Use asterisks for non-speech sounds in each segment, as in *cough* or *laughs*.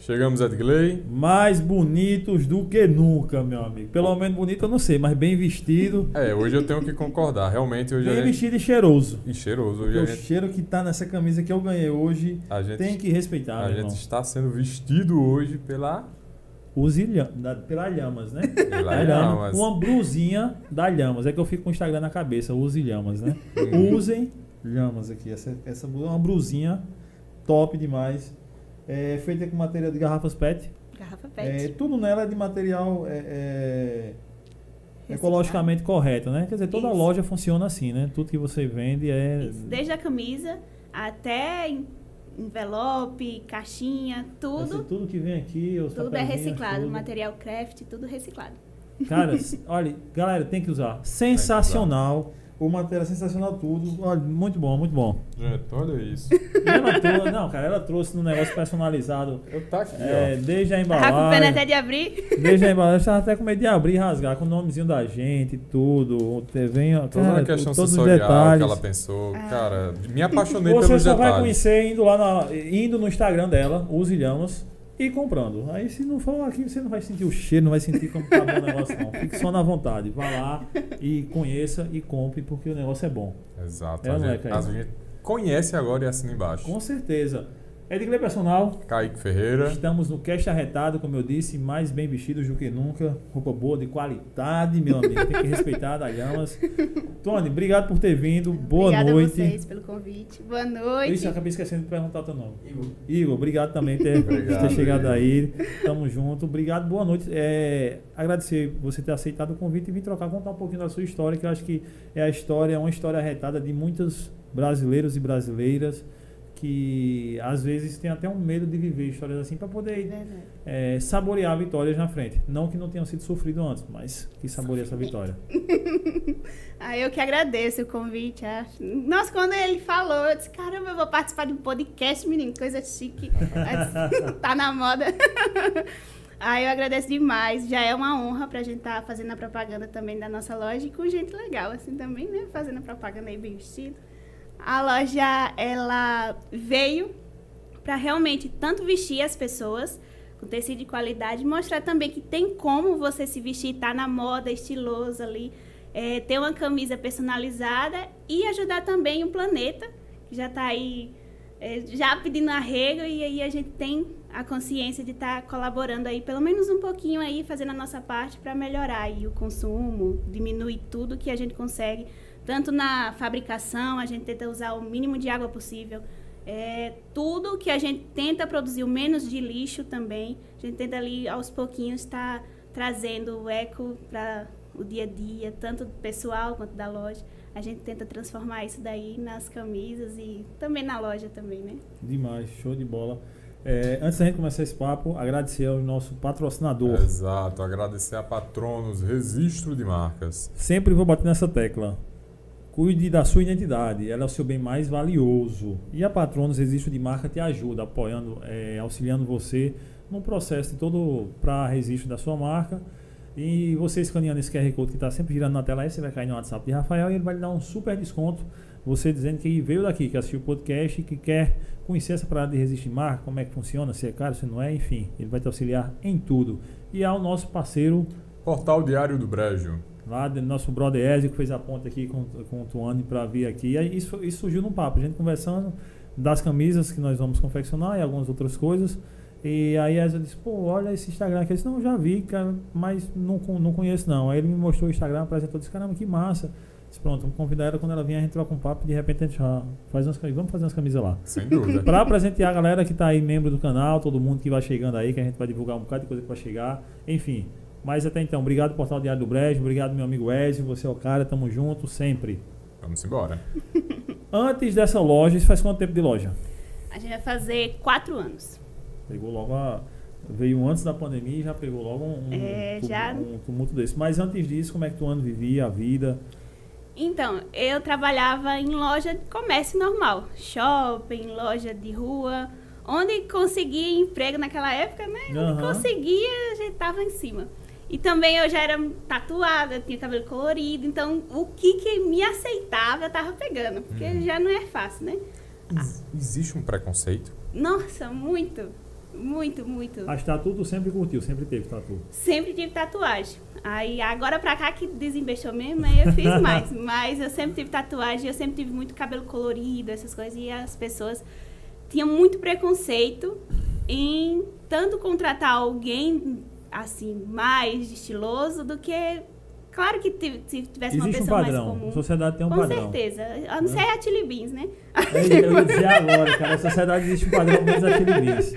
Chegamos, Edgley. Mais bonitos do que nunca, meu amigo. Pelo menos bonito eu não sei, mas bem vestido. É, hoje eu tenho que concordar. Realmente hoje bem gente... vestido e cheiroso. E cheiroso. Hoje o gente, cheiro que tá nessa camisa que eu ganhei hoje a gente, tem que respeitar, a gente irmão. está sendo vestido hoje pela... Os ilha... da... pela Lhamas, né? *laughs* Pela Da Lhamas. Uma blusinha da Lhamas. É que eu fico com o Instagram na cabeça. Use Lhamas, né? Hum. Usem Lhamas aqui. Essa, essa é uma blusinha top demais. É feita com material de garrafas PET. Garrafa É, pet. tudo nela é de material é, é, ecologicamente correto, né? Quer dizer, toda Isso. loja funciona assim, né? Tudo que você vende é. Isso, Desde a camisa até en- envelope, caixinha, Esse- tudo. tudo que vem aqui, os Tudo é reciclado, tudo. material craft, tudo reciclado. Cara, *laughs* olha, galera, tem que usar. Sensacional. O material é sensacional tudo. Olha, muito bom, muito bom. Gente, olha isso. E ela trouxe, não, cara, ela trouxe um negócio personalizado. Eu tá aqui, É, desde a Tava com pena embalagem. até de abrir. Desde a embalagem, tava até com medo de abrir e rasgar, com o nomezinho da gente, tudo. Te- Vem, ó, ó. Toda cara, a questão todos os sensorial que detalhes. ela pensou. Ah. Cara, me apaixonei Você pelos só vai detalhes. conhecer indo lá na, indo no Instagram dela, Ilhamos, e comprando. Aí se não for aqui, você não vai sentir o cheiro, não vai sentir como tá bom o negócio, não. Fique só na vontade. Vá lá e conheça e compre, porque o negócio é bom. Exato. É, a, é, gente, Caio? a gente conhece agora e assina embaixo. Com certeza. Edgley Personal, Kaique Ferreira. estamos no cast arretado, como eu disse, mais bem vestidos do que nunca. Roupa boa, de qualidade, meu amigo. Tem que respeitar da Llamas. *laughs* Tony, obrigado por ter vindo. Boa Obrigada noite. a vocês pelo convite. Boa noite. Isso, eu acabei esquecendo de perguntar teu nome. Igor. Igor, obrigado também por ter, Obrigado, ter chegado aí. Tamo junto. Obrigado, boa noite. É, agradecer você ter aceitado o convite e vir trocar, contar um pouquinho da sua história, que eu acho que é a história, é uma história arretada de muitos brasileiros e brasileiras que às vezes tem até um medo de viver histórias assim para poder é, saborear vitórias na frente. Não que não tenham sido sofrido antes, mas que saboreie essa vitória. *laughs* Ah, eu que agradeço o convite. acho. Nossa, quando ele falou, eu disse, caramba, eu vou participar de um podcast, menino, coisa chique. *laughs* Tá na moda. *laughs* Aí eu agradeço demais. Já é uma honra pra gente estar fazendo a propaganda também da nossa loja e com gente legal, assim, também, né? Fazendo a propaganda aí bem vestido. A loja, ela veio para realmente tanto vestir as pessoas com tecido de qualidade, mostrar também que tem como você se vestir, tá na moda, estiloso ali, é, ter uma camisa personalizada e ajudar também o planeta, que já está aí é, já pedindo arrego e aí a gente tem a consciência de estar colaborando aí pelo menos um pouquinho aí, fazendo a nossa parte para melhorar aí o consumo, diminuir tudo que a gente consegue, tanto na fabricação, a gente tenta usar o mínimo de água possível, é, tudo que a gente tenta produzir o menos de lixo também. A gente tenta ali aos pouquinhos estar trazendo o eco para o dia a dia, tanto do pessoal quanto da loja. A gente tenta transformar isso daí nas camisas e também na loja também, né? Demais, show de bola. É, antes da gente começar esse papo, agradecer ao nosso patrocinador. Exato. Agradecer a Patronos Registro de Marcas. Sempre vou bater nessa tecla. Cuide da sua identidade, ela é o seu bem mais valioso. E a Patronos Registro de Marca te ajuda, apoiando, é, auxiliando você no processo todo para registro da sua marca. E você escaneando esse QR Code que está sempre girando na tela aí, você vai cair no WhatsApp de Rafael e ele vai lhe dar um super desconto. Você dizendo que veio daqui, que assistiu o podcast e que quer conhecer essa parada de registro de marca, como é que funciona, se é caro, se não é, enfim. Ele vai te auxiliar em tudo. E ao nosso parceiro Portal Diário do Brejo. Lá do nosso brother Ezio que fez a ponta aqui com, com o Tuane para vir aqui. E isso, isso surgiu num papo, a gente conversando das camisas que nós vamos confeccionar e algumas outras coisas. E aí Ezio disse, pô, olha esse Instagram aqui. Eu disse, não, já vi, cara, mas não, não conheço não. Aí ele me mostrou o Instagram, apresentou, disse, caramba, que massa. Disse, pronto, vamos convidar ela quando ela vier, a gente troca um papo e de repente a gente já faz umas camisas. Vamos fazer umas camisas lá. Sem dúvida. Para presentear a galera que tá aí, membro do canal, todo mundo que vai chegando aí, que a gente vai divulgar um bocado de coisa que vai chegar. Enfim. Mas até então, obrigado Portal Diário do Brejo, obrigado meu amigo Ezio, você é o cara, tamo junto sempre. Vamos embora. *laughs* Antes dessa loja, isso faz quanto tempo de loja? A gente vai fazer quatro anos. Pegou logo a. Veio antes da pandemia e já pegou logo um, um, É, já- um tumulto desse. Mas antes disso, como é que tu ano vivia a vida? Então, eu trabalhava em loja de comércio normal, shopping, loja de rua, onde conseguia emprego naquela época, né? Onde Aham. conseguia, a gente tava em cima. E também eu já era tatuada, tinha cabelo colorido, então o que, que me aceitava eu tava pegando, porque já não é fácil, né? Ex- Existe um preconceito? Nossa, muito. Muito, muito. As tatu tu sempre curtiu, sempre teve tatu. Sempre tive tatuagem. Aí agora pra cá que desembestou mesmo, aí eu fiz *laughs* mais. Mas eu sempre tive tatuagem, eu sempre tive muito cabelo colorido, essas coisas. E as pessoas tinham muito preconceito em tanto contratar alguém assim, mais estiloso do que. Claro que se tivesse uma Existe um pessoa padrão. mais comum. A sociedade tem um Com padrão. certeza. A não ser a Chili Beans, né? Eu ia dizer agora, cara, a sociedade existe um padrão menos aquele diz.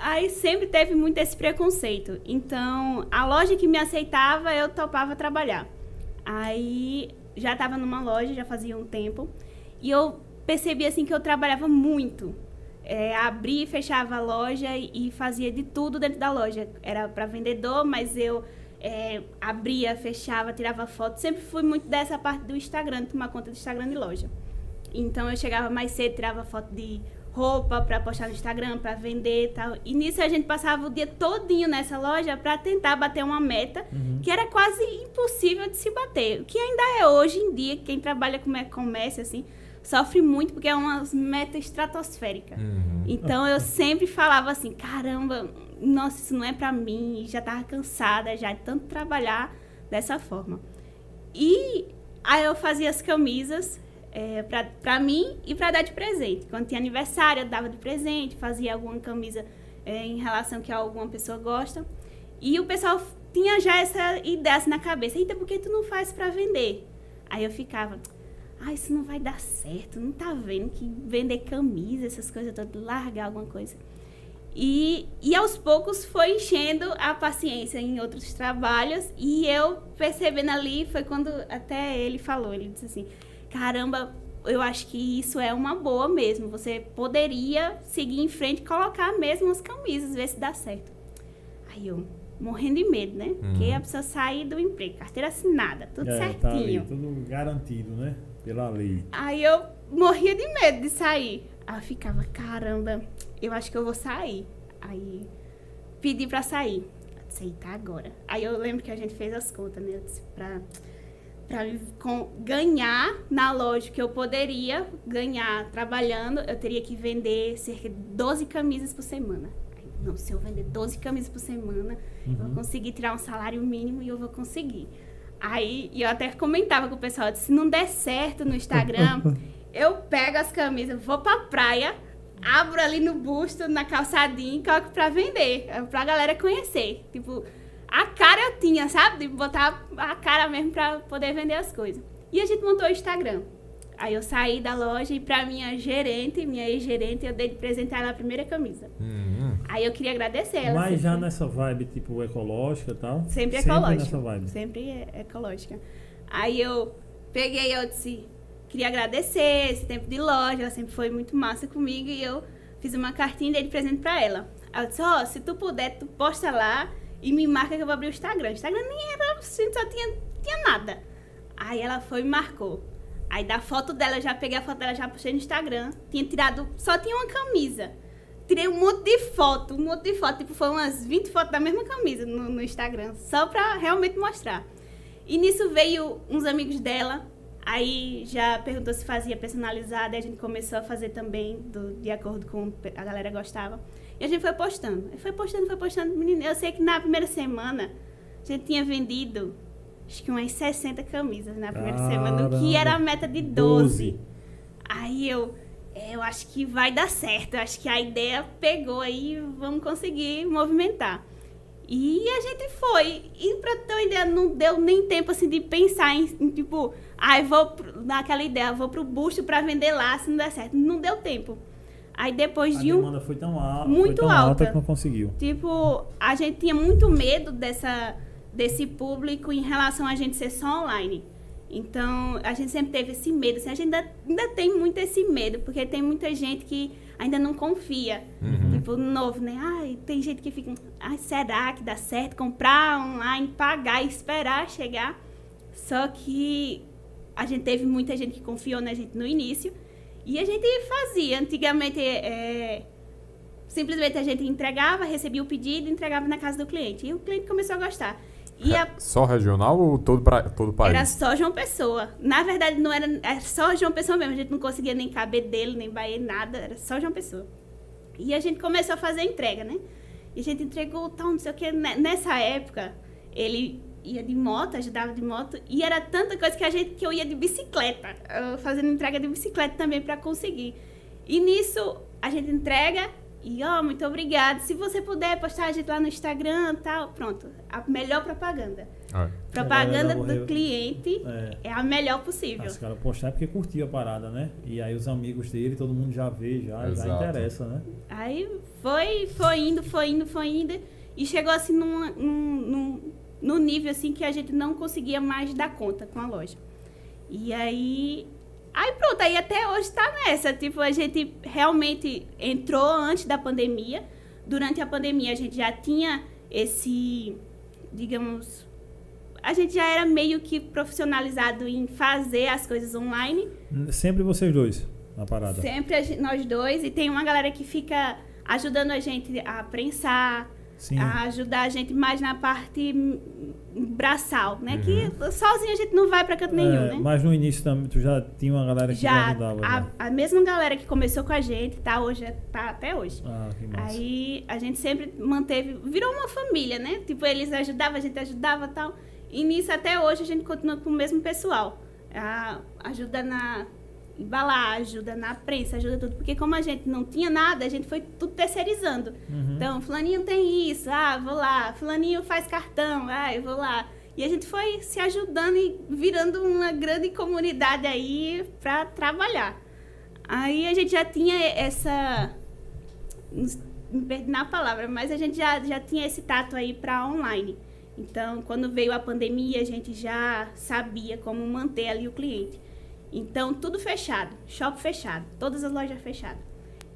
Aí sempre teve muito esse preconceito. Então, a loja que me aceitava, eu topava trabalhar. Aí já estava numa loja, já fazia um tempo. E eu percebi assim que eu trabalhava muito. É, abria e fechava a loja e, e fazia de tudo dentro da loja. Era para vendedor, mas eu é, abria, fechava, tirava foto. Sempre fui muito dessa parte do Instagram, tomar conta do Instagram de loja. Então eu chegava mais cedo, tirava foto de roupa para postar no Instagram, para vender e tal. E nisso a gente passava o dia todinho nessa loja para tentar bater uma meta Uhum. que era quase impossível de se bater. O que ainda é hoje em dia, quem trabalha com e-commerce assim, sofre muito porque é uma meta estratosférica. Uhum. Então eu sempre falava assim, caramba, nossa, isso não é pra mim, já tava cansada já de tanto trabalhar dessa forma. E aí eu fazia as camisas é, pra, pra mim e pra dar de presente. Quando tinha aniversário, eu dava de presente, fazia alguma camisa é, em relação que alguma pessoa gosta. E o pessoal tinha já essa ideia assim na cabeça, eita, por que tu não faz pra vender? Aí eu ficava, ah, isso não vai dar certo, não tá vendo que vender camisa, essas coisas todas, largar alguma coisa. E, e aos poucos foi enchendo a paciência em outros trabalhos e eu percebendo ali, foi quando até ele falou, ele disse assim, caramba, eu acho que isso é uma boa mesmo, você poderia seguir em frente e colocar mesmo as camisas, ver se dá certo. Aí eu, morrendo de medo, né? Porque Uhum. a pessoa sair do emprego, carteira assinada, tudo É, tá ali, certinho. tudo garantido, né? Pela lei. Aí eu morria de medo de sair. Aí eu ficava, caramba, eu acho que eu vou sair. Aí pedi pra sair. Eu disse, eita, agora. Aí eu lembro que a gente fez as contas, né? Eu disse, pra, pra com- ganhar na loja que eu poderia ganhar trabalhando, eu teria que vender cerca de 12 camisas por semana. Aí, não, se eu vender 12 camisas por semana, eu vou conseguir tirar um salário mínimo e eu vou conseguir. Aí e eu até comentava com o pessoal, se não der certo no Instagram, *laughs* eu pego as camisas, vou pra praia, abro ali no busto, na calçadinha e coloco pra vender, é pra galera conhecer. Tipo, a cara eu tinha, sabe? De botar a cara mesmo pra poder vender as coisas. E a gente montou o Instagram. Aí eu saí da loja e pra minha gerente, minha ex-gerente, eu dei de presente a ela a primeira camisa. Uhum. Aí eu queria agradecer ela. Mas já sempre- nessa vibe, tipo, ecológica e tal? Sempre ecológica. nessa vibe. Sempre é ecológica. Aí eu peguei, eu disse, queria agradecer esse tempo de loja, ela sempre foi muito massa comigo e eu fiz uma cartinha e dei de presente pra ela. Aí eu disse, ó, se tu puder, tu posta lá e me marca que eu vou abrir o Instagram. O Instagram nem era assim, só tinha, tinha nada. Aí ela foi e marcou. Aí da foto dela, eu já peguei a foto dela, já postei no Instagram. Tinha tirado, só tinha uma camisa. Tirei um monte de foto, um monte de foto. Tipo, foi umas 20 fotos da mesma camisa no, no Instagram. Só pra realmente mostrar. E nisso veio uns amigos dela. Aí já perguntou se fazia personalizada. E a gente começou a fazer também, do- de acordo com a galera gostava. E a gente foi postando. Aí foi postando, foi postando. Menina, eu sei que na primeira semana a gente tinha vendido acho que umas 60 camisas na primeira semana. O que Caramba. era a meta de 12. Aí eu, é, eu acho que vai dar certo. Eu acho que a ideia pegou aí, vamos conseguir movimentar. E a gente foi. E pra ter uma ideia, não deu nem tempo assim de pensar em, em, tipo, ai, vou pro- naquela ideia, vou pro busto pra vender lá se não der certo. Não deu tempo. Aí depois A de um. demanda foi tão alta, Muito tão alta. alta. que não conseguiu. Tipo, a gente tinha muito medo dessa, desse público em relação a gente ser só online. Então, a gente sempre teve esse medo. Assim, a gente ainda, ainda tem muito esse medo, porque tem muita gente que ainda não confia. Uhum. Tipo, novo, né? Ai, tem gente que fica, ai, será que dá certo comprar online, pagar e esperar chegar? Só que a gente teve muita gente que confiou na gente no início. E a gente fazia. Antigamente, é, simplesmente a gente entregava, recebia o pedido e entregava na casa do cliente. E o cliente começou a gostar. E a, Só regional ou todo, pra, todo país? era só João Pessoa. Na verdade, não era, era só João Pessoa mesmo. A gente não conseguia nem caber dele, nem Bahia, nada. Era só João Pessoa. E a gente começou a fazer a entrega, né? E a gente entregou tal, não sei o que. Nessa época, ele ia de moto, ajudava de moto, e era tanta coisa que a gente que eu ia de bicicleta, fazendo entrega de bicicleta também para conseguir. E nisso a gente entrega e ó, oh, muito obrigada. Se você puder postar a gente lá no Instagram, tal, pronto, a melhor propaganda. Ah. Propaganda do cliente é. é. a melhor possível. Os caras postar é porque curtiu a parada, né? E aí os amigos dele, todo mundo já vê, já, já interessa, né? Aí foi, foi indo, foi indo, foi indo. E chegou assim num, num, num no nível assim que a gente não conseguia mais dar conta com a loja. E aí aí pronto, aí até hoje está nessa, tipo, a gente realmente entrou antes da pandemia. Durante a pandemia a gente já tinha esse, digamos, a gente já era meio que profissionalizado em fazer as coisas online. Sempre vocês dois na parada. Sempre gente, nós dois e tem uma galera que fica ajudando a gente a prensar, Sim. a ajudar a gente mais na parte braçal, né? Uhum. Que sozinho a gente não vai para canto nenhum, é, né? Mas no início também tu já tinha uma galera que já, ajudava. A, né? a mesma galera que começou com a gente, tá hoje, tá até hoje. Ah, que massa. Aí a gente sempre manteve, virou uma família, né? Tipo, eles ajudavam, a gente ajudava tal. E nisso até hoje a gente continua com o mesmo pessoal. A, ajuda na embalar, ajuda na prensa, ajuda tudo. Porque como a gente não tinha nada, a gente foi tudo terceirizando. Uhum. Então, fulaninho tem isso, ah, vou lá. Fulaninho faz cartão, ah, eu vou lá. E a gente foi se ajudando e virando uma grande comunidade aí para trabalhar. Aí a gente já tinha essa me perdi na palavra, mas a gente já, já tinha esse tato aí para online. Então, quando veio a pandemia, a gente já sabia como manter ali o cliente. Então, tudo fechado, shopping fechado, todas as lojas fechadas.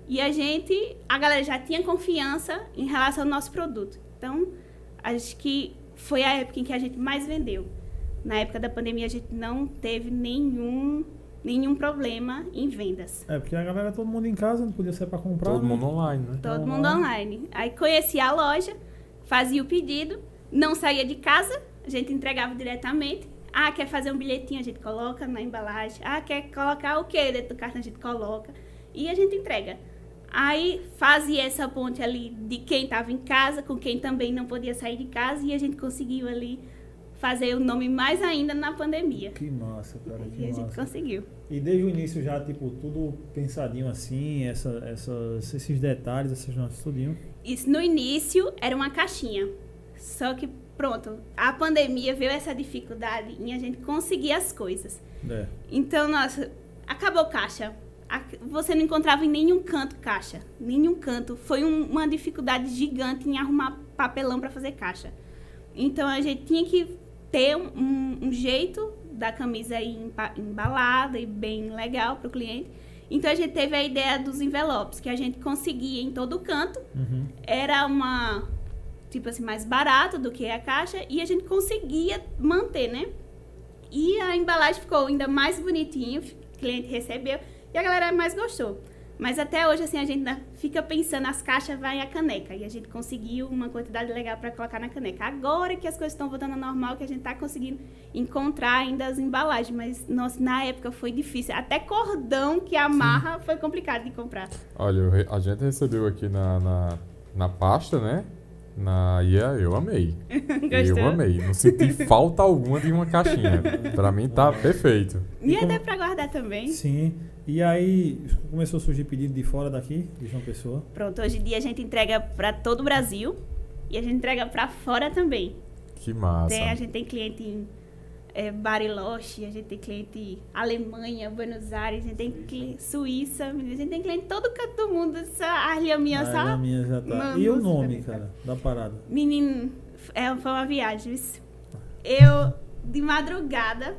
E a gente, a galera já tinha confiança em relação ao nosso produto. Então, acho que foi a época em que a gente mais vendeu. Na época da pandemia, a gente não teve nenhum nenhum problema em vendas. É, porque a galera, todo mundo em casa, não podia ser para comprar. Todo né? mundo online, né? Todo mundo online. Aí conhecia a loja, fazia o pedido, não saía de casa, a gente entregava diretamente ah, quer fazer um bilhetinho, a gente coloca na embalagem. Ah, quer colocar o que dentro do cartão, a gente coloca. E a gente entrega. Aí fazia essa ponte ali de quem estava em casa com quem também não podia sair de casa e a gente conseguiu ali fazer o nome mais ainda na pandemia. Que massa, cara. Que e massa. a gente conseguiu. E desde o início já, tipo, tudo pensadinho assim, essa, essas, esses detalhes, essas notas, tudinho? Isso, no início era uma caixinha. Só que pronto, a pandemia veio essa dificuldade em a gente conseguir as coisas. É. Então, nossa, acabou caixa. Você não encontrava em nenhum canto caixa. Nenhum canto. Foi um, uma dificuldade gigante em arrumar papelão para fazer caixa. Então, a gente tinha que ter um, um, um jeito da camisa embalada e bem legal para o cliente. Então a gente teve a ideia dos envelopes, que a gente conseguia em todo canto. Uhum. Era uma tipo assim, mais barato do que a caixa e a gente conseguia manter, né? E a embalagem ficou ainda mais bonitinho, o cliente recebeu e a galera mais gostou. Mas até hoje, assim, a gente fica pensando, as caixas vai a caneca. E a gente conseguiu uma quantidade legal para colocar na caneca. Agora que as coisas estão voltando ao normal, que a gente está conseguindo encontrar ainda as embalagens. Mas, nossa, na época foi difícil. Até cordão que amarra Sim. foi complicado de comprar. Olha, a gente recebeu aqui na, na, na pasta, né? Na IA eu amei. *laughs* eu amei. Não senti *laughs* falta alguma de uma caixinha. Pra mim tá perfeito. E, e até pra guardar também. Sim. E aí começou a surgir pedido de fora daqui, de João Pessoa? Pronto, hoje em dia a gente entrega para todo o Brasil e a gente entrega para fora também. Que massa. Tem, a gente tem cliente em é, Bariloche, a gente tem cliente Alemanha, Buenos Aires, a gente tem cliente Suíça, a gente tem cliente todo canto do mundo. Essa Arlia minha, sabe? A minha já tá. e o nome, cara, da parada? Menino, é, foi uma viagem. Eu, de madrugada,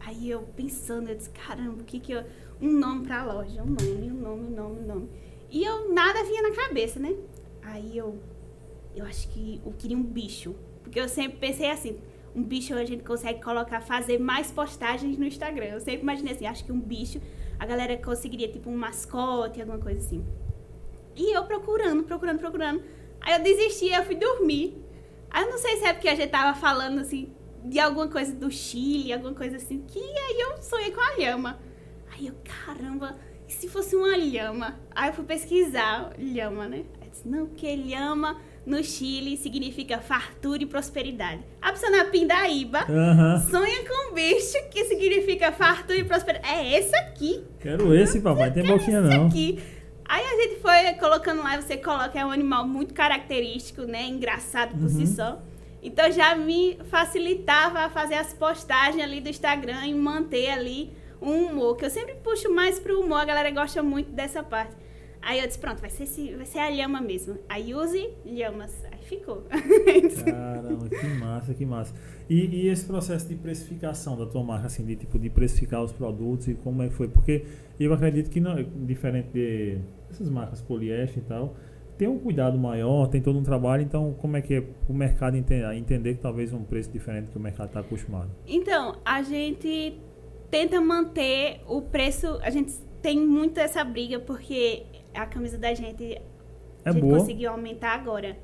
aí eu pensando, eu disse, caramba, o que que eu... Um nome pra loja, um nome, um nome, um nome, um nome. E eu, nada vinha na cabeça, né? Aí eu, eu acho que eu queria um bicho. Porque eu sempre pensei assim, um bicho a gente consegue colocar, fazer mais postagens no Instagram. Eu sempre imaginei assim, acho que um bicho, a galera conseguiria tipo um mascote, alguma coisa assim. E eu procurando, procurando, procurando. Aí eu desisti, eu fui dormir. Aí eu não sei se é porque a gente tava falando assim de alguma coisa do Chile, alguma coisa assim, que aí eu sonhei com a lhama. Aí eu, caramba, e se fosse uma lhama? Aí eu fui pesquisar lhama, né? Aí eu disse, não, porque lhama no Chile significa fartura e prosperidade. A pessoa na Pindaíba Aham. sonha com um bicho que significa fartura e prosperidade. É esse aqui. Quero esse, papai. Tem boquinha esse não. aqui. Aí a gente foi colocando lá, você coloca, é um animal muito característico, né? Engraçado por si Uhum. só. Então já me facilitava fazer as postagens ali do Instagram e manter ali um humor, que eu sempre puxo mais pro humor, a galera gosta muito dessa parte. Aí eu disse, pronto, vai ser, esse, vai ser a lhama mesmo. Aí use lhamas. Aí ficou. Caramba, que massa, que massa. E, e esse processo de precificação da tua marca, assim, de tipo de precificar os produtos e como é que foi? Porque eu acredito que não, diferente de essas marcas poliéster e tal, tem um cuidado maior, tem todo um trabalho, então como é que é o mercado entender, entender que talvez um preço diferente que o mercado está acostumado? Então, a gente tenta manter o preço. A gente tem muito essa briga porque a camisa da gente É a gente boa. conseguiu aumentar agora.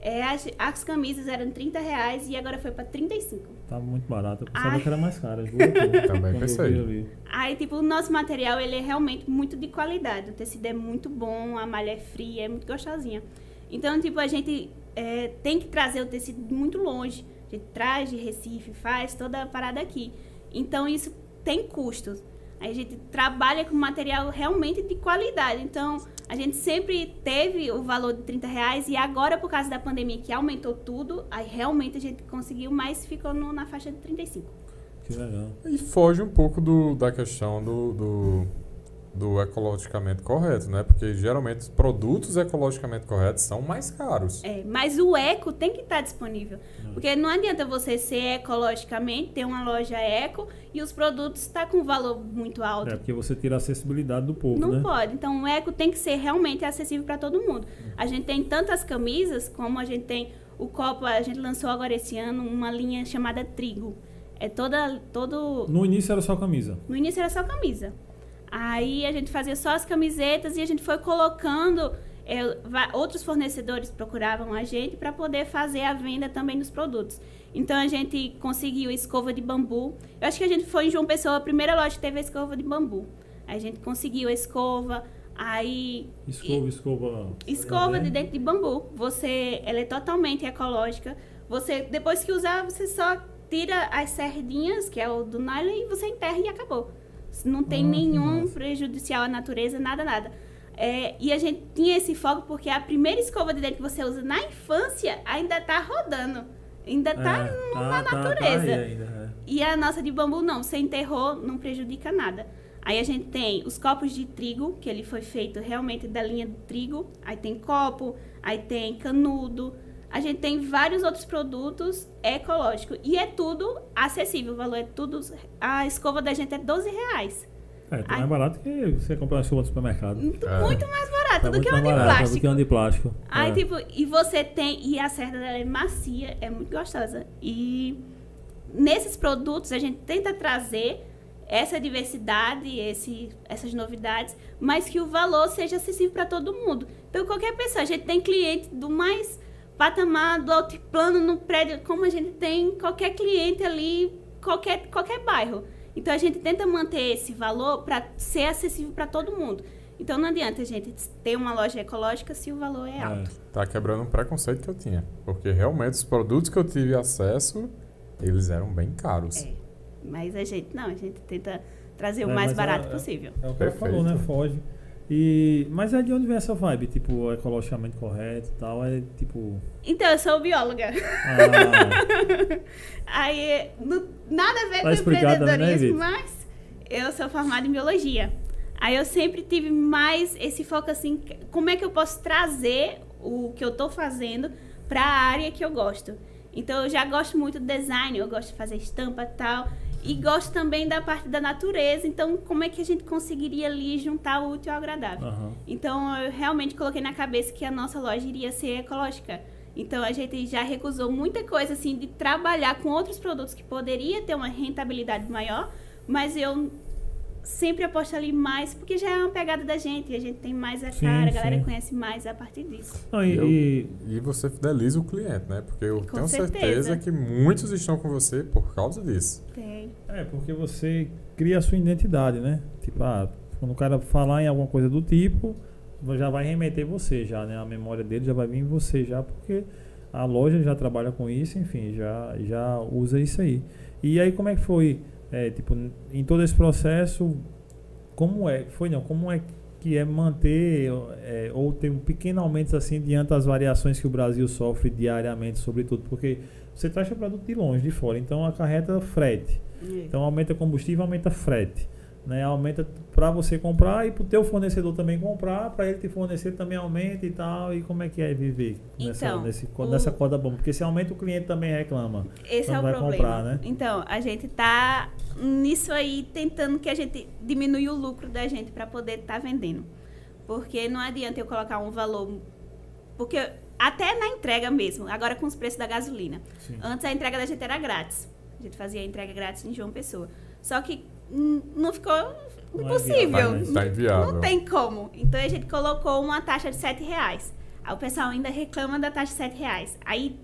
É, as, as camisas eram 30 reais e agora foi pra 35. Tá muito barato. Eu pensava Ai. que era mais caro. juro por- *laughs* Também pensei. Aí, tipo, o nosso material, ele é realmente muito de qualidade. O tecido é muito bom, a malha é fria, é muito gostosinha. Então, tipo, a gente é, tem que trazer o tecido muito longe. A gente traz de Recife, faz toda a parada aqui. Então, isso tem custos. A gente trabalha com material realmente de qualidade. Então, a gente sempre teve o valor de 30 reais e agora, por causa da pandemia, que aumentou tudo, aí realmente a gente conseguiu, mas ficou no- na faixa de 35. Que legal. E foge um pouco do, da questão do, do, do ecologicamente correto, né? Porque geralmente os produtos ecologicamente corretos são mais caros. É, mas o eco tem que estar disponível. Hum. Porque não adianta você ser ecologicamente, ter uma loja eco e os produtos estar com um valor muito alto. É porque você tira a acessibilidade do povo, Não né? pode. Então, o eco tem que ser realmente acessível para todo mundo. A gente tem tantas camisas, como a gente tem o copo, a gente lançou agora esse ano uma linha chamada Trigo. É toda, todo... No início era só camisa. No início era só camisa. Aí a gente fazia só as camisetas e a gente foi colocando. é, outros fornecedores procuravam a gente para poder fazer a venda também dos produtos. Então a gente conseguiu escova de bambu. Eu acho que a gente foi em João Pessoa, a primeira loja que teve a escova de bambu. A gente conseguiu a escova, aí Escova, escova. Escova É, de dentro de bambu. Você, ela é totalmente ecológica. Você, depois que usar, você só tira as sardinhas, que é o do nylon, e você enterra e acabou. Não tem que nenhum prejudicial à natureza, nada, nada. É, e a gente tinha esse foco porque a primeira escova de dente que você usa na infância ainda tá rodando. Ainda tá É, na tá, tá, natureza. Tá aí ainda, é. E a nossa de bambu não, você enterrou, não prejudica nada. Aí a gente tem os copos de trigo, que ele foi feito realmente da linha do trigo. Aí tem copo, aí tem canudo. A gente tem vários outros produtos ecológicos. E é tudo acessível, o valor é tudo... A escova da gente é 12 reais. É, tá Ai. mais barato que você comprar uma escova no supermercado. Muito, É. muito mais barato Tá do que muito uma de mais barato do plástico. que uma de plástico. Aí, É. tipo, e você tem. E a cerda dela é macia, é muito gostosa. E nesses produtos a gente tenta trazer essa diversidade, esse, essas novidades, mas que o valor seja acessível para todo mundo. Então, qualquer pessoa, a gente tem cliente do mais patamar, do altiplano, no prédio, como a gente tem qualquer cliente ali, qualquer, qualquer bairro. Então, a gente tenta manter esse valor para ser acessível para todo mundo. Então, não adianta a gente ter uma loja ecológica se o valor é alto. Tá quebrando um preconceito que eu tinha. Porque realmente os produtos que eu tive acesso, eles eram bem caros. É. Mas a gente, não, a gente tenta trazer o É, mais mas barato é- possível. É o que ela Perfeito. falou, né? Foge. E, mas é de onde vem essa vibe? Tipo, ecologicamente correto e tal? É tipo. Então, eu sou bióloga. Ah, *laughs* Aí, nada a ver Tá com né, empreendedorismo, Vitor? mas eu sou formada em biologia. Aí eu sempre tive mais esse foco assim, como é que eu posso trazer o que eu tô fazendo para a área que eu gosto. Então eu já gosto muito do design, eu gosto de fazer estampa e tal, e gosto também da parte da natureza. Então, como é que a gente conseguiria ali juntar o útil ao agradável? aham. Então, eu realmente coloquei na cabeça que a nossa loja iria ser ecológica. Então, a gente já recusou muita coisa, assim, de trabalhar com outros produtos que poderia ter uma rentabilidade maior, mas eu sempre aposto ali mais, porque já é uma pegada da gente, e a gente tem mais a Sim, cara, a galera sim. conhece mais a partir disso. Não, e, Eu- e- você fideliza o cliente, né? Porque eu tenho certeza. certeza que muitos estão com você por causa disso. Tem. é porque você cria a sua identidade, né? Tipo, ah, quando o cara falar em alguma coisa do tipo, já vai remeter você já, né? A memória dele já vai vir em você já, porque a loja já trabalha com isso, enfim, já, já usa isso aí. E aí como é que foi, é, tipo, em todo esse processo, como é, foi não, como é que é manter é, ou ter um pequeno aumento assim diante das variações que o Brasil sofre diariamente, sobretudo? Porque você traz o produto de longe, de fora, então acarreta frete. Então aumenta combustível, aumenta frete né, aumenta para você comprar e para o teu fornecedor também comprar, para ele te fornecer também aumenta e tal. E como é que é viver nessa, então, nesse, o, nessa corda bomba? Porque se aumenta o cliente também reclama. Esse é o problema. Comprar, né? Então, a gente tá nisso aí tentando que a gente diminua o lucro da gente para poder estar tá vendendo. Porque não adianta eu colocar um valor. Porque até na entrega mesmo, agora com os preços da gasolina. Sim. Antes a entrega da gente era grátis. A gente fazia a entrega grátis em João Pessoa. Só que não ficou não é impossível. Tá. Não tem como. Então a gente colocou uma taxa de 7 reais. Aí o pessoal ainda reclama da taxa de 7 reais. Aí,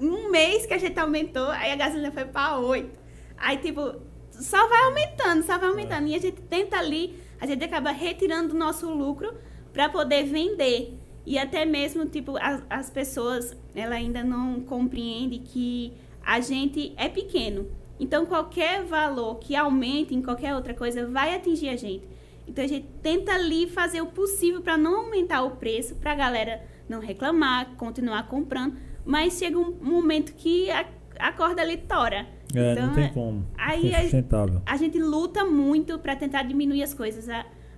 um mês que a gente aumentou, aí a gasolina foi para 8. Aí, tipo, só vai aumentando, só vai aumentando. É. E a gente tenta ali, a gente acaba retirando o nosso lucro para poder vender. E até mesmo, tipo, as, as pessoas, ela ainda não compreende que a gente é pequeno. Então, qualquer valor que aumente em qualquer outra coisa vai atingir a gente. Então, a gente tenta ali fazer o possível para não aumentar o preço, para a galera não reclamar, continuar comprando. Mas chega um momento que a, a corda ali tora. É, então, não tem como. Aí a, a, gente luta muito para tentar diminuir as coisas.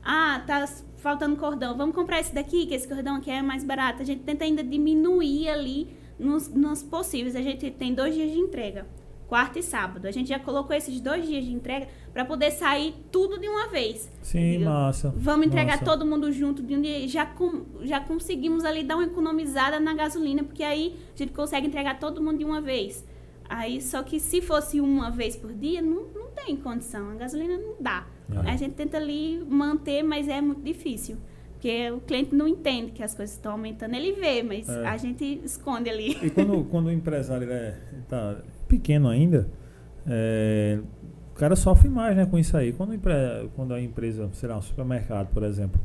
Ah, tá faltando cordão. Vamos comprar esse daqui, que esse cordão aqui é mais barato. A gente tenta ainda diminuir ali nos, nos possíveis. A gente tem dois dias de entrega quarta e sábado. A gente já colocou esses dois dias de entrega para poder sair tudo de uma vez. Sim, entendeu? massa. Vamos entregar massa. todo mundo junto de um dia. Já, com, já conseguimos ali dar uma economizada na gasolina, porque aí a gente consegue entregar todo mundo de uma vez. Aí, só que se fosse uma vez por dia, não, não tem condição. A gasolina não dá. É. A gente tenta ali manter, mas é muito difícil. Porque o cliente não entende que as coisas estão aumentando. Ele vê, mas é. a gente esconde ali. E quando, *laughs* quando o empresário é, tá, pequeno ainda, é, o cara sofre mais né, com isso aí. Quando, quando a empresa, sei lá, um supermercado, por exemplo,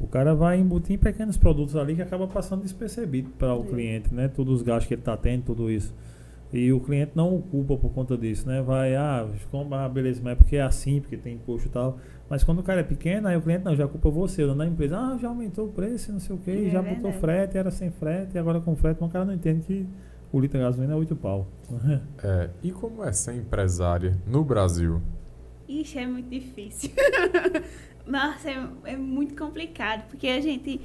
o cara vai embutir em pequenos produtos ali que acaba passando despercebido para o cliente, né? Todos os gastos que ele está tendo, tudo isso. E o cliente não o culpa por conta disso, né? Vai, ah, ah, beleza, mas é porque é assim, porque tem imposto e tal. Mas quando o cara é pequeno, aí o cliente não, já culpa você, o da empresa, ah, já aumentou o preço, não sei o quê, é já verdade. botou frete, era sem frete, agora com frete, mas o cara não entende que o litro de gasolina é 8 pau. É, e como é ser empresária no Brasil? Ixi, é muito difícil. *laughs* Nossa, é, é, muito complicado, porque a gente.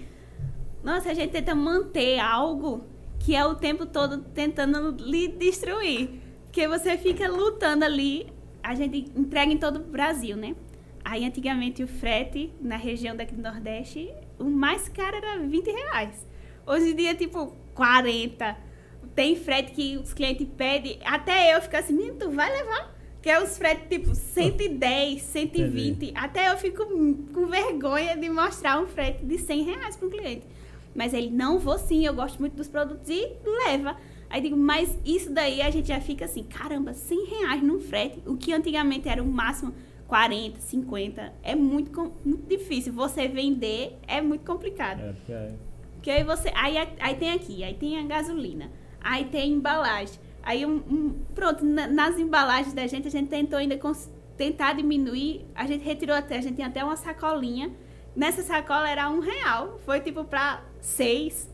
Nossa, a gente tenta manter algo que é o tempo todo tentando lhe destruir. Porque você fica lutando ali. A gente entrega em todo o Brasil, né? Aí antigamente o frete na região daqui do Nordeste, o mais caro era 20 reais. Hoje em dia, tipo, 40 tem frete que os clientes pedem, até eu fico assim, tu vai levar? Que é os fretes tipo 110, 120. Entendi. Até eu fico com vergonha de mostrar um frete de 100 reais para um cliente. Mas ele, não vou sim, eu gosto muito dos produtos e leva. Aí digo, mas isso daí a gente já fica assim, caramba, 100 reais num frete, o que antigamente era o máximo 40, 50, é muito, muito difícil. Você vender é muito complicado. É, é. Porque aí você. Aí, aí tem aqui, aí tem a gasolina. Aí tem embalagem. Aí, um, um pronto, na, nas embalagens da gente, a gente tentou ainda tentar diminuir. A gente retirou até, a gente tinha até uma sacolinha. Nessa sacola era um real. Foi tipo para seis.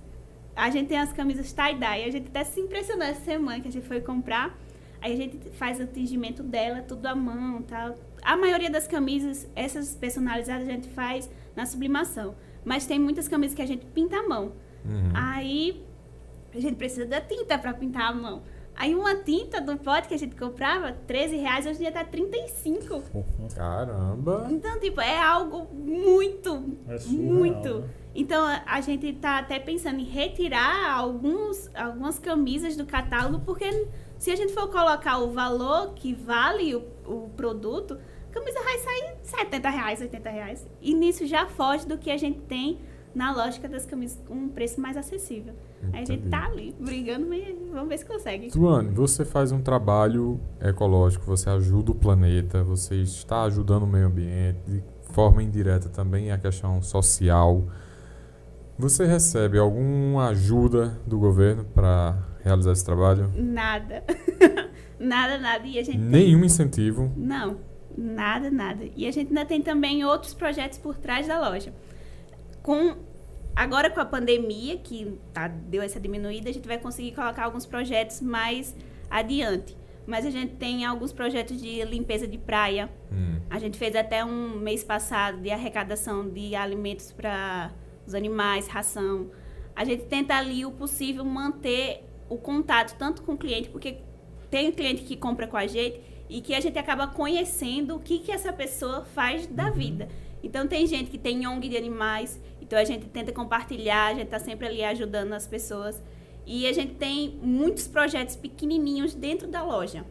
A gente tem as camisas tie-dye. A gente até se impressionou essa semana que a gente foi comprar. Aí a gente faz o tingimento dela, tudo à mão tal. A maioria das camisas, essas personalizadas, a gente faz na sublimação. Mas tem muitas camisas que a gente pinta à mão. Uhum. Aí a gente precisa da tinta para pintar a mão. Aí uma tinta do pote que a gente comprava, 13 reais, hoje em dia tá 35. Caramba! Então, tipo, é algo muito, é muito. Né? Então, a gente tá até pensando em retirar alguns, algumas camisas do catálogo, porque se a gente for colocar o valor que vale o, o produto, a camisa vai sair 70 reais, 80 reais. E nisso já foge do que a gente tem na lógica das camisas com um preço mais acessível. Entendi. a gente tá ali brigando, mas vamos ver se consegue. Tuane, você faz um trabalho ecológico, você ajuda o planeta, você está ajudando o meio ambiente, de forma indireta também a questão social. Você recebe alguma ajuda do governo para realizar esse trabalho? Nada. *laughs* nada, nada. E a gente Nenhum tem... incentivo? Não, nada, nada. E a gente ainda tem também outros projetos por trás da loja. Com agora com a pandemia, que tá, deu essa diminuída, a gente vai conseguir colocar alguns projetos mais adiante. Mas a gente tem alguns projetos de limpeza de praia. Hum. A gente fez até um mês passado de arrecadação de alimentos para os animais, ração. A gente tenta ali o possível manter o contato tanto com o cliente, porque tem um cliente que compra com a gente e que a gente acaba conhecendo o que, que essa pessoa faz da uhum. vida. Então tem gente que tem ONG de animais, então a gente tenta compartilhar, a gente está sempre ali ajudando as pessoas. E a gente tem muitos projetos pequenininhos dentro da loja.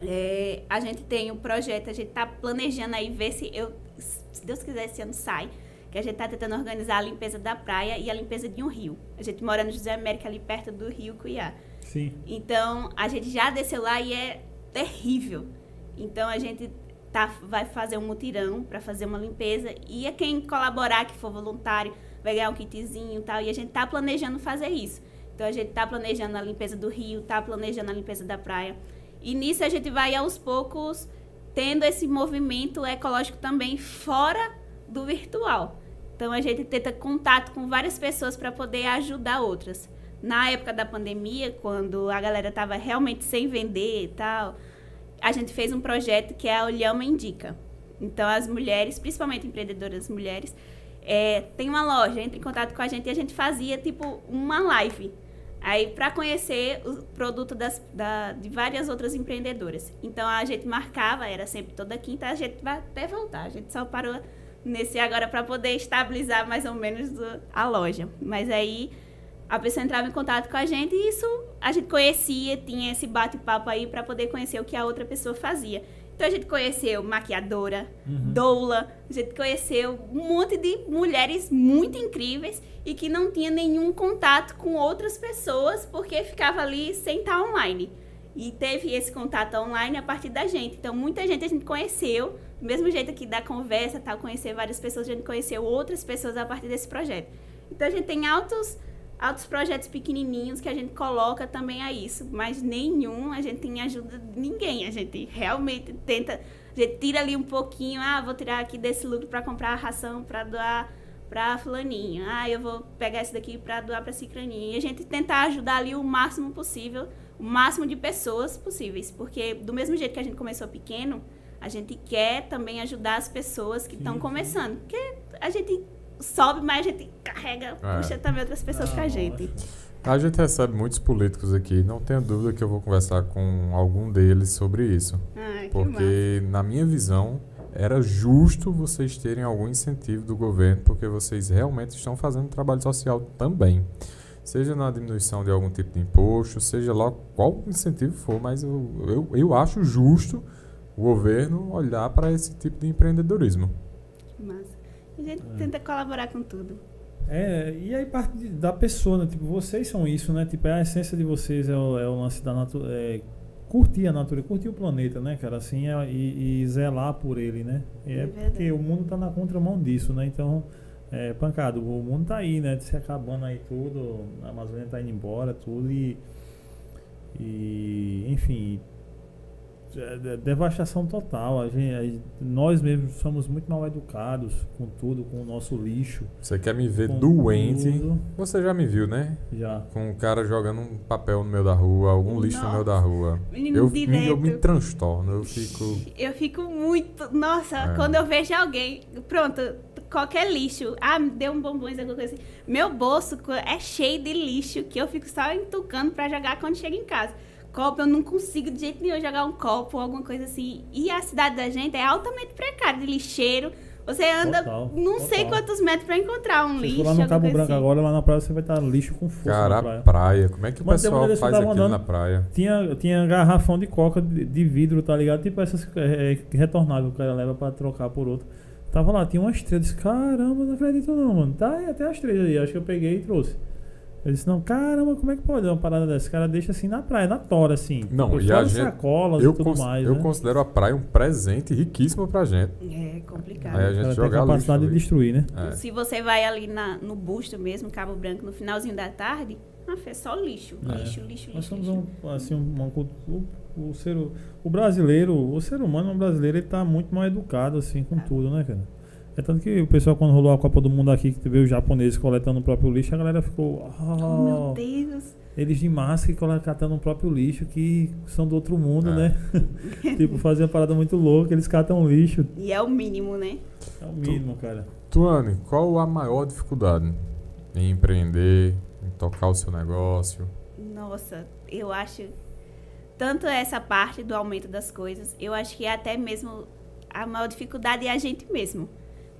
É, a gente tem um projeto, a gente está planejando aí ver se eu, se Deus quiser, esse ano sai. Que a gente está tentando organizar a limpeza da praia e a limpeza de um rio. A gente mora no José América, ali perto do rio Cuiá. Sim. Então, a gente já desceu lá e é terrível. Então, a gente tá, vai fazer um mutirão para fazer uma limpeza. E a quem colaborar, que for voluntário, vai ganhar um kitzinho e tal. E a gente tá planejando fazer isso. Então a gente está planejando a limpeza do rio, está planejando a limpeza da praia. E nisso a gente vai aos poucos tendo esse movimento ecológico também fora do virtual. Então a gente tenta contato com várias pessoas para poder ajudar outras. Na época da pandemia, quando a galera estava realmente sem vender e tal, a gente fez um projeto que é a Olhama Indica. Então as mulheres, principalmente empreendedoras mulheres, é, tem uma loja, entra em contato com a gente e a gente fazia tipo uma live Aí, para conhecer o produto das, da, de várias outras empreendedoras. Então, a gente marcava, era sempre toda quinta, a gente vai até voltar. A gente só parou nesse agora para poder estabilizar mais ou menos a loja. Mas aí, a pessoa entrava em contato com a gente e isso a gente conhecia, tinha esse bate-papo aí para poder conhecer o que a outra pessoa fazia. Então a gente conheceu maquiadora, uhum. doula, a gente conheceu um monte de mulheres muito incríveis e que não tinha nenhum contato com outras pessoas porque ficava ali sem estar online. E teve esse contato online a partir da gente. Então muita gente a gente conheceu, do mesmo jeito que da conversa, tal, conhecer várias pessoas, a gente conheceu outras pessoas a partir desse projeto. Então a gente tem altos altos projetos pequenininhos que a gente coloca também a isso, mas nenhum a gente tem ajuda de ninguém. A gente realmente tenta, a gente tira ali um pouquinho, ah, vou tirar aqui desse lucro para comprar a ração para doar para fulaninho. Ah, eu vou pegar esse daqui para doar para cicraninho. E a gente tentar ajudar ali o máximo possível, o máximo de pessoas possíveis, porque do mesmo jeito que a gente começou pequeno, a gente quer também ajudar as pessoas que estão começando, porque a gente sobe, mas a gente carrega, é. puxa também outras pessoas com a gente. A gente recebe muitos políticos aqui, não tenho dúvida que eu vou conversar com algum deles sobre isso. Ai, porque, na minha visão, era justo vocês terem algum incentivo do governo, porque vocês realmente estão fazendo trabalho social também. Seja na diminuição de algum tipo de imposto, seja lá qual incentivo for, mas eu, eu, eu acho justo o governo olhar para esse tipo de empreendedorismo. Massa. A gente é. tenta colaborar com tudo. É, e aí parte de, da pessoa, né? Tipo, vocês são isso, né? Tipo, a essência de vocês é o, é o lance da natureza. É, curtir a natureza, curtir o planeta, né, cara? Assim, é, e, e, zelar por ele, né? É, é porque o mundo tá na contramão disso, né? Então, é, pancado, o mundo tá aí, né? Se acabando aí tudo, a Amazônia tá indo embora, tudo, e. E, enfim, devastação total. A gente, nós mesmos somos muito mal educados com tudo, com o nosso lixo. Você quer me ver doente? Tudo. Você já me viu, né? Já. Com um cara jogando um papel no meio da rua, algum lixo nossa. no meio da rua. Menino eu, direto. eu me transtorno, eu fico. Eu fico muito. Nossa, é. quando eu vejo alguém. Pronto, qualquer lixo. Ah, deu um bombom, alguma coisa assim. Meu bolso é cheio de lixo que eu fico só entucando para jogar quando chego em casa copo, eu não consigo de jeito nenhum jogar um copo ou alguma coisa assim. E a cidade da gente é altamente precária de lixeiro. Você anda total, não total. sei quantos metros para encontrar um você lixo. lá no Cabo Branco assim. agora, lá na praia você vai estar lixo com força. Cara, praia. praia. Como é que o Mas pessoal faz aquilo andando, na praia? Tinha, tinha garrafão de coca de, de vidro, tá ligado? Tipo essas é, é retornáveis que o cara leva para trocar por outro. Tava lá, tinha umas três. Disse, Caramba, não acredito não, mano. Tá aí até as três aí. Acho que eu peguei e trouxe. Eu disse, não, caramba, como é que pode uma parada dessa? O cara deixa assim na praia, na tora, assim. Não, e a gente- sacolas Eu, e tudo mais, eu né? considero a praia um presente riquíssimo pra gente. É complicado. Aí a gente jogar lixo capacidade de ali. destruir, né? É. Se você vai ali na, no busto mesmo, Cabo Branco, no finalzinho da tarde, ah, é só lixo, É. lixo, lixo, Nós lixo. somos lixo. um, assim, uma, o, o, ser, o brasileiro, o ser humano o brasileiro, ele tá muito mal educado, assim, com tudo, né, cara? É tanto que o pessoal, quando rolou a Copa do Mundo aqui, que veio os japoneses coletando o próprio lixo, a galera ficou. Oh, meu "Ah, Deus. eles de máscara e coletando o próprio lixo, que são do outro mundo, É. né? *laughs* tipo, fazer uma parada muito louca, eles catam lixo. E é o mínimo, né? É o mínimo, cara. Tuane, qual a maior dificuldade em empreender, em tocar o seu negócio? Nossa, eu acho. Tanto essa parte do aumento das coisas, eu acho que até mesmo a maior dificuldade é a gente mesmo.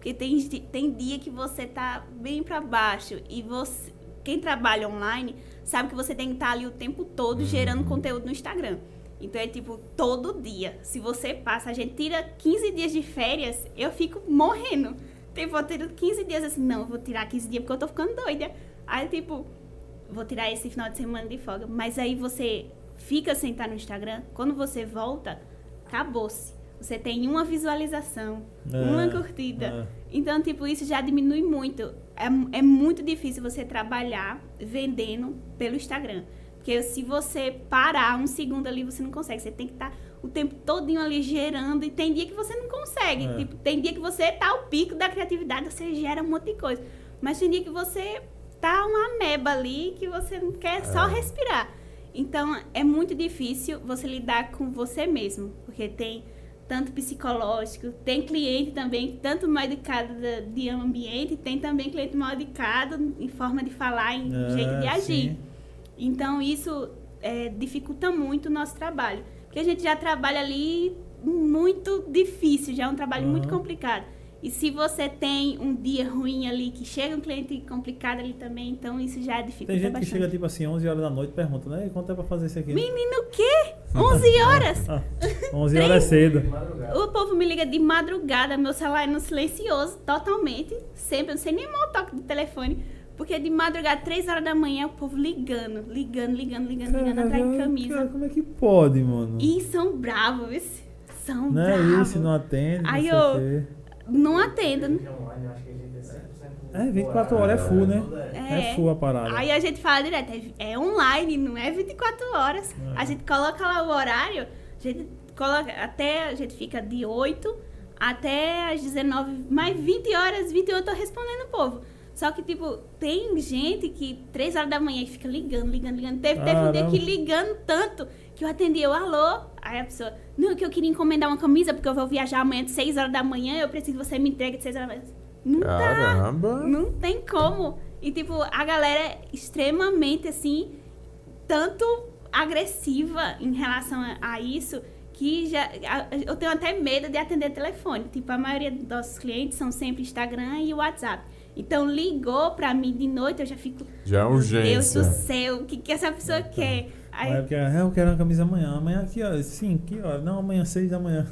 Porque tem, tem dia que você tá bem para baixo e você. Quem trabalha online sabe que você tem que estar ali o tempo todo gerando conteúdo no Instagram. Então é tipo todo dia. Se você passa, a gente tira 15 dias de férias, eu fico morrendo. Tipo, eu tiro 15 dias assim, não, eu vou tirar 15 dias porque eu tô ficando doida. Aí, tipo, vou tirar esse final de semana de folga. Mas aí você fica sem estar no Instagram, quando você volta, acabou-se. Você tem uma visualização, É, uma curtida. é. Então, tipo, isso já diminui muito. É, é muito difícil você trabalhar vendendo pelo Instagram. Porque se você parar um segundo ali, você não consegue. Você tem que estar o tempo todinho ali gerando. E tem dia que você não consegue. É. Tipo, tem dia que você tá ao pico da criatividade, você gera um monte de coisa. Mas tem dia que você tá uma ameba ali que você não quer só respirar. Então, é muito difícil você lidar com você mesmo. Porque tem tanto psicológico, tem cliente também, tanto mal educado de ambiente, tem também cliente mal educado em forma de falar, em É, jeito de agir. sim. Então, isso é, dificulta muito o nosso trabalho. Porque a gente já trabalha ali muito difícil, já é um trabalho muito Aham. complicado. E se você tem um dia ruim ali, que chega um cliente complicado ali também, então isso já dificulta Tem gente que bastante. chega tipo assim, 11 horas da noite e pergunta, né? Quanto é pra fazer isso aqui? Menino, o quê? 11 *laughs* horas? Ah, 11 horas é cedo. O povo me liga de madrugada, meu celular é no silencioso, totalmente. Sempre, eu não sei nem o toque do telefone. Porque de madrugada, 3 horas da manhã, o povo ligando, ligando, ligando, ligando, ligando atrás de Cara, camisa. como é que pode, mano? E são bravos, são não é bravos. isso, não atende, não Aí sei eu-. Não atendo. online, acho que a gente é 100% É, 24 horas é full, né? É. É full a parada. Aí a gente fala direto, é, é online, não é 24 horas. É. A gente coloca lá o horário, a gente coloca até, a gente fica de 8 até as 19, mais 20 horas, 28 eu tô respondendo o povo. Só que, tipo, tem gente que 3 horas da manhã fica ligando, ligando, ligando. Teve, teve um dia que ligando tanto que eu atendi, eu, alô? Aí a pessoa, não, que eu queria encomendar uma camisa porque eu vou viajar amanhã de 6 horas da manhã, eu preciso que você me entregue de 6 horas da manhã. Não dá. Caramba! Não tem como. E, tipo, a galera é extremamente, assim, tanto agressiva em relação a, a isso que já a- eu tenho até medo de atender telefone. Tipo, a maioria dos nossos clientes são sempre Instagram e WhatsApp. Então, ligou pra mim de noite, eu já fico, Já é meu Deus urgência. do céu, o que, que essa pessoa quer? Aí, Aí eu quero, é, eu quero uma camisa amanhã. Amanhã aqui, ó. Sim, que hora? Não, amanhã, 6 da manhã.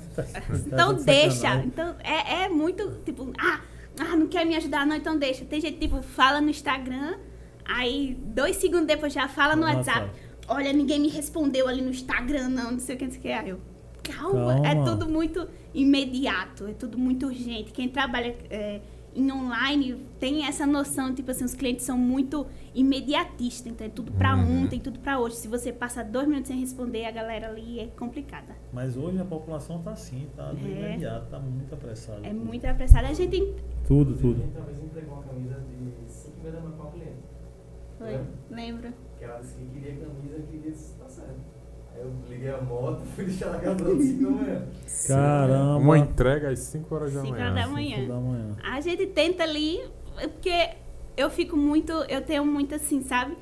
Então de deixa. Então é, é muito, tipo, ah, ah, não quer me ajudar, não, então deixa. Tem gente, tipo, fala no Instagram, aí dois segundos depois já fala no No WhatsApp. WhatsApp. Olha, ninguém me respondeu ali no Instagram, não, não sei o que, não sei o que. Aí eu, calma, Calma. é tudo muito imediato, é tudo muito urgente. Quem trabalha é, em online tem essa noção, tipo assim, os clientes são muito imediatistas, então é tudo pra Uhum. ontem, tudo pra hoje. Se você passa dois minutos sem responder, a galera ali é complicada. Mas hoje a população tá assim, tá do É. imediato, tá muito apressada. É muito apressada. A gente Tudo, A tudo. gente uma vez entregou uma camisa de 5 mil da manhã cliente. Foi, lembro. Que ela disse que queria camisa queria disse, tá certo. Eu liguei a moto, *laughs* fui deixar na casa dela às 5 da manhã. Caramba. Uma entrega às 5 horas da manhã. horas da Cinco manhã. da manhã. A gente tenta ali, é porque eu fico muito, eu tenho muito assim, sabe?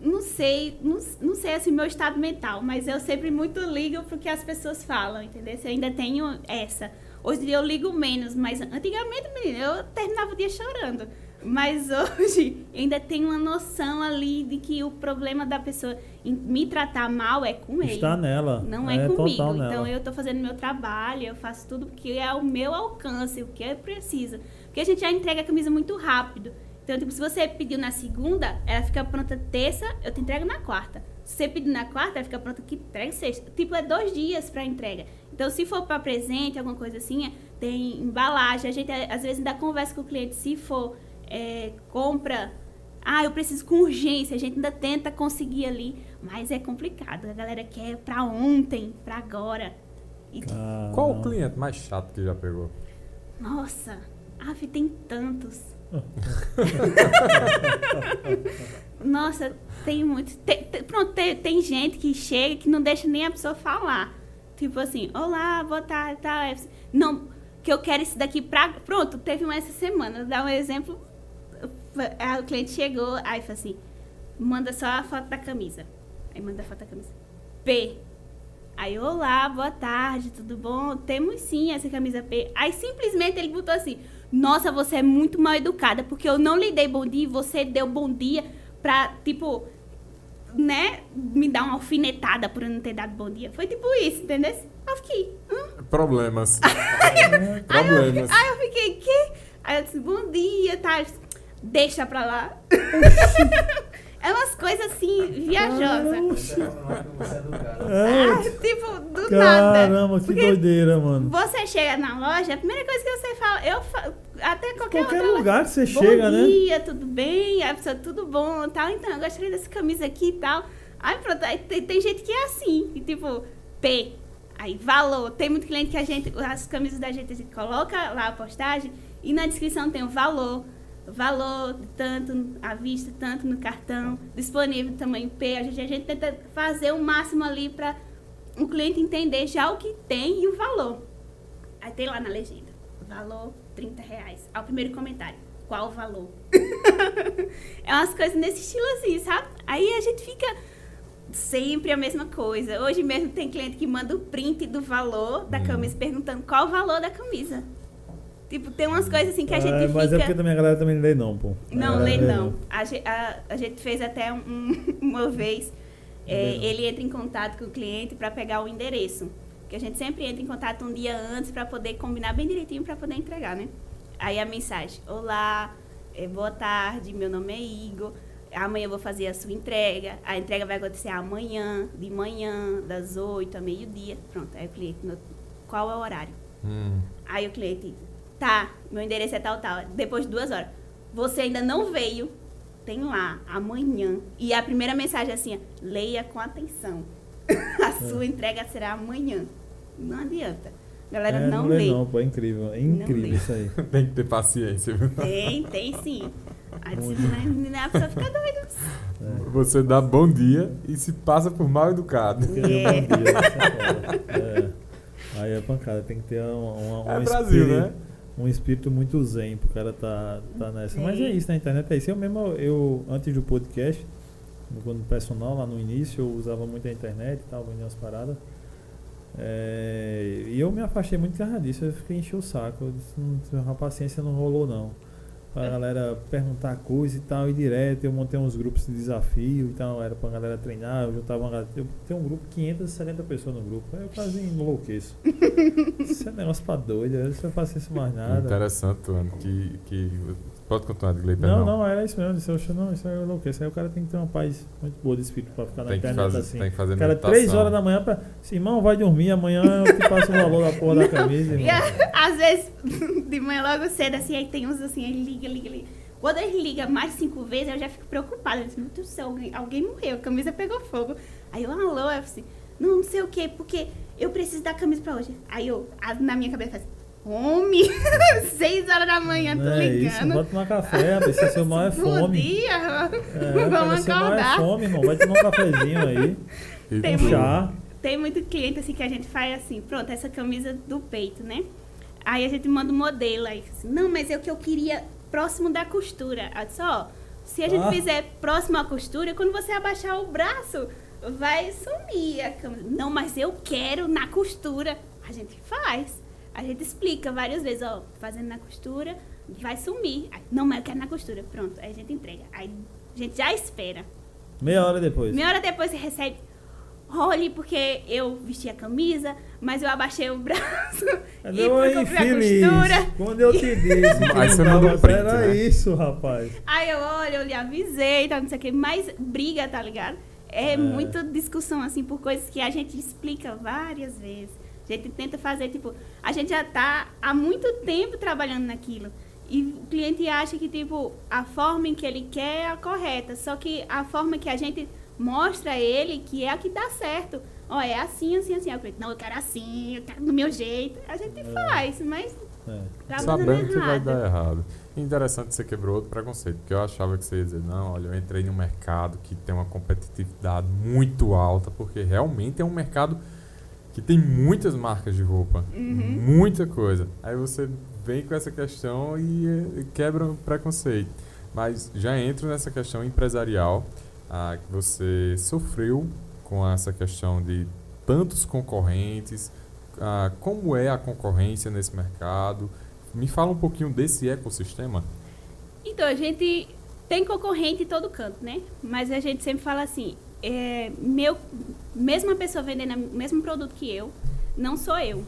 Não sei, não, não sei assim meu estado mental, mas eu sempre muito ligo pro que as pessoas falam, entendeu? Eu ainda tenho essa. Hoje em dia eu ligo menos, mas antigamente, menina, eu terminava o dia chorando. Mas *laughs* hoje ainda tenho uma noção ali de que o problema da pessoa me tratar mal é com ele. Está nela. Não é, comigo. total Então nela. eu tô fazendo meu trabalho, eu faço tudo que é ao meu alcance, o que é preciso. Porque a gente já entrega a camisa muito rápido. Então, tipo, se você pediu na segunda, ela fica pronta terça, eu te entrego na quarta. Se você pedir na quarta, ela fica pronta que entrega sexta. Tipo, é dois dias pra entrega. Então, se for para presente, alguma coisa assim, é, tem embalagem. A gente, é, às vezes, ainda conversa com o cliente. Se for é, compra, ah, eu preciso com urgência. A gente ainda tenta conseguir ali, mas é complicado. A galera quer pra ontem, pra agora. E, Qual o cliente mais chato que já pegou? nossa, af, tem tantos. *laughs* Nossa, tem muitos. Tem- tem- pronto, tem, tem gente que chega que não deixa nem a pessoa falar. Tipo assim, olá, boa tarde, tá? Não, que eu quero isso daqui pra. Pronto, teve uma essa semana. Vou dar um exemplo. O cliente chegou, aí falou assim: manda só a foto da camisa. Aí manda a foto da camisa. P. Aí, olá, boa tarde, tudo bom? Temos sim essa camisa P. Aí simplesmente ele botou assim: Nossa, você é muito mal educada, porque eu não lhe dei bom dia e você deu bom dia pra, tipo, né, me dar uma alfinetada por eu não ter dado bom dia. Foi tipo isso, entendeu? Eu fiquei, hã? Problemas. *laughs* Problemas. Aí eu fiquei, que? Aí eu disse, bom dia, tá? Eu disse, Deixa pra lá. *laughs* é umas coisas assim, viajosas. É você é do cara. *laughs* Ah, tipo, do nada. caramba, que Porque doideira, mano. Você chega na loja, a primeira coisa que você fala, eu fa- até qualquer, Qualquer outra lugar que você Bom chega, né? dia, tudo bem? A pessoa, tudo bom, tal. Então, eu gostaria dessa camisa aqui e tal. Aí pronto, aí tem, tem gente que é assim, que tipo, P. Aí, valor. Tem muito cliente que a gente, as camisas da gente, a gente coloca lá a postagem e na descrição tem o valor. Valor, tanto à vista, tanto no cartão, disponível tamanho P. A gente, a gente tenta fazer o máximo ali para o cliente entender já o que tem e o valor. Aí tem lá na legenda, valor 30 reais. Ao primeiro comentário, qual o valor? *laughs* é umas coisas nesse estilo assim, sabe? Aí a gente fica sempre a mesma coisa. Hoje mesmo tem cliente que manda o print do valor da Hum. camisa perguntando qual o valor da camisa. Tipo, tem umas coisas assim que a gente Ah, mas fica... é porque também a galera também não lê não, pô. Não, lê não. A, a- a gente fez até um- *laughs* uma vez. é, ele entra em contato com o cliente para pegar o endereço. Que a gente sempre entra em contato um dia antes para poder combinar bem direitinho para poder entregar, né? Aí a mensagem: Olá, é, boa tarde, meu nome é Igor. Amanhã eu vou fazer a sua entrega. A entrega vai acontecer amanhã, de manhã, das 8 a meio-dia. Pronto, aí o cliente, qual é o horário? Hum. Aí o cliente, tá, meu endereço é tal, tal. Depois de duas horas. Você ainda não veio, tem lá, amanhã. E a primeira mensagem é assim, ó, leia com atenção. *laughs* a sua entrega será amanhã. Não adianta. Galera, É, não, lê lê. não, pô, é incrível. É Não incrível isso aí. *laughs* Tem que ter paciência, viu? Tem, tem sim. Né, né, a pessoa fica doida. Você dá bom dia e se passa por mal educado. Não É. bom dia, isso é. É. Aí é pancada, tem que ter uma, uma, É um Brasil, espírito, né? Um espírito muito zen pro cara tá, tá nessa. Mas é Sim. isso, na internet é isso. Eu mesmo, eu, antes do podcast, quando personal, lá no início, eu usava muito a internet e tal, vendendo umas paradas. É, e eu me afastei muito por causa disso, eu fiquei encher o saco. Eu disse, não, a paciência não rolou não. Pra galera perguntar coisa e tal, e direto, eu montei uns grupos de desafio e tal, era pra galera treinar, eu juntava uma galera. Eu tenho um grupo, 570 pessoas no grupo, aí eu quase enlouqueço. *laughs* isso é negócio pra doido, eu não faço isso mais nada. Interessante, Tuano, que, que. Pode continuar, Digley, Não, perdão. não, era isso mesmo. Disse, "Oxe, não, isso é enlouqueço. Aí o cara tem que ter uma paz muito boa de espírito pra ficar na Tem que, internet fazer, assim. tem que fazer cara, meditação. três horas da manhã, pra. Assim, irmão, vai dormir, amanhã eu te passo o valor da porra da camisa, *laughs* E irmão. a- às vezes, *laughs* de manhã logo cedo, assim, aí tem uns assim, aí liga, liga, liga. Quando ele liga mais cinco vezes, eu já fico preocupada. Eu disse, meu Deus do céu, alguém, alguém morreu, a camisa pegou fogo. Aí eu, alô, eu assim, não, não sei o quê, porque eu preciso da camisa pra hoje. Aí eu, na minha cabeça, faz, homem, *laughs* seis horas da manhã, tô Não é isso, ligando. bota tomar café, rapaz. Se seu mal *laughs* é Bom fome. dia, É, *laughs* vamos seu mal é acordar. fome, irmão. Vai tomar um cafezinho aí. E Tem Um chá. Tem muito cliente assim que a gente faz assim, pronto, essa camisa do peito, né? Aí a gente manda um modelo aí, assim, não, mas é o que eu queria próximo da costura. Aí eu disse, ó, se a gente Ah. fizer próximo à costura, quando você abaixar o braço, vai sumir a camisa. Não, mas eu quero na costura. A gente faz. A gente explica várias vezes, ó, fazendo na costura, vai sumir. Aí, não, mas eu quero na costura. Pronto, aí a gente entrega. Aí a gente já espera. Meia hora depois. Meia hora depois você recebe. olhe porque eu vesti a camisa, mas eu abaixei o braço *laughs* e Deu fui uma cumprir a infeliz. costura. Quando eu te disse *laughs* que Aí não você print, certo, era né? isso, rapaz. Aí eu olho, eu lhe avisei, tá, não sei o quê, mas briga, tá ligado? É, É. muita discussão, assim, por coisas que a gente explica várias vezes. A gente tenta fazer, tipo, a gente já tá há muito tempo trabalhando naquilo. E o cliente acha que, tipo, a forma em que ele quer é a correta. Só que a forma que a gente mostra a ele que é a que dá certo. Ó, é assim, assim, assim. O cliente, não, eu quero assim, eu quero do meu jeito. A gente faz, mas É. tá Sabendo que vai dar errado. Interessante que você quebrou outro preconceito, porque eu achava que você ia dizer, não, olha, eu entrei num mercado que tem uma competitividade muito alta, porque realmente é um mercado que tem muitas marcas de roupa, Uhum. muita coisa. Aí você vem com essa questão e, eh, quebra o preconceito. Mas já entro nessa questão empresarial, ah, que você sofreu com essa questão de tantos concorrentes, ah, como é a concorrência nesse mercado? Me fala um pouquinho desse ecossistema. Então, a gente tem concorrente em todo canto, né? Mas a gente sempre fala assim, é, meu, mesma pessoa vendendo o mesmo produto que eu, não sou eu.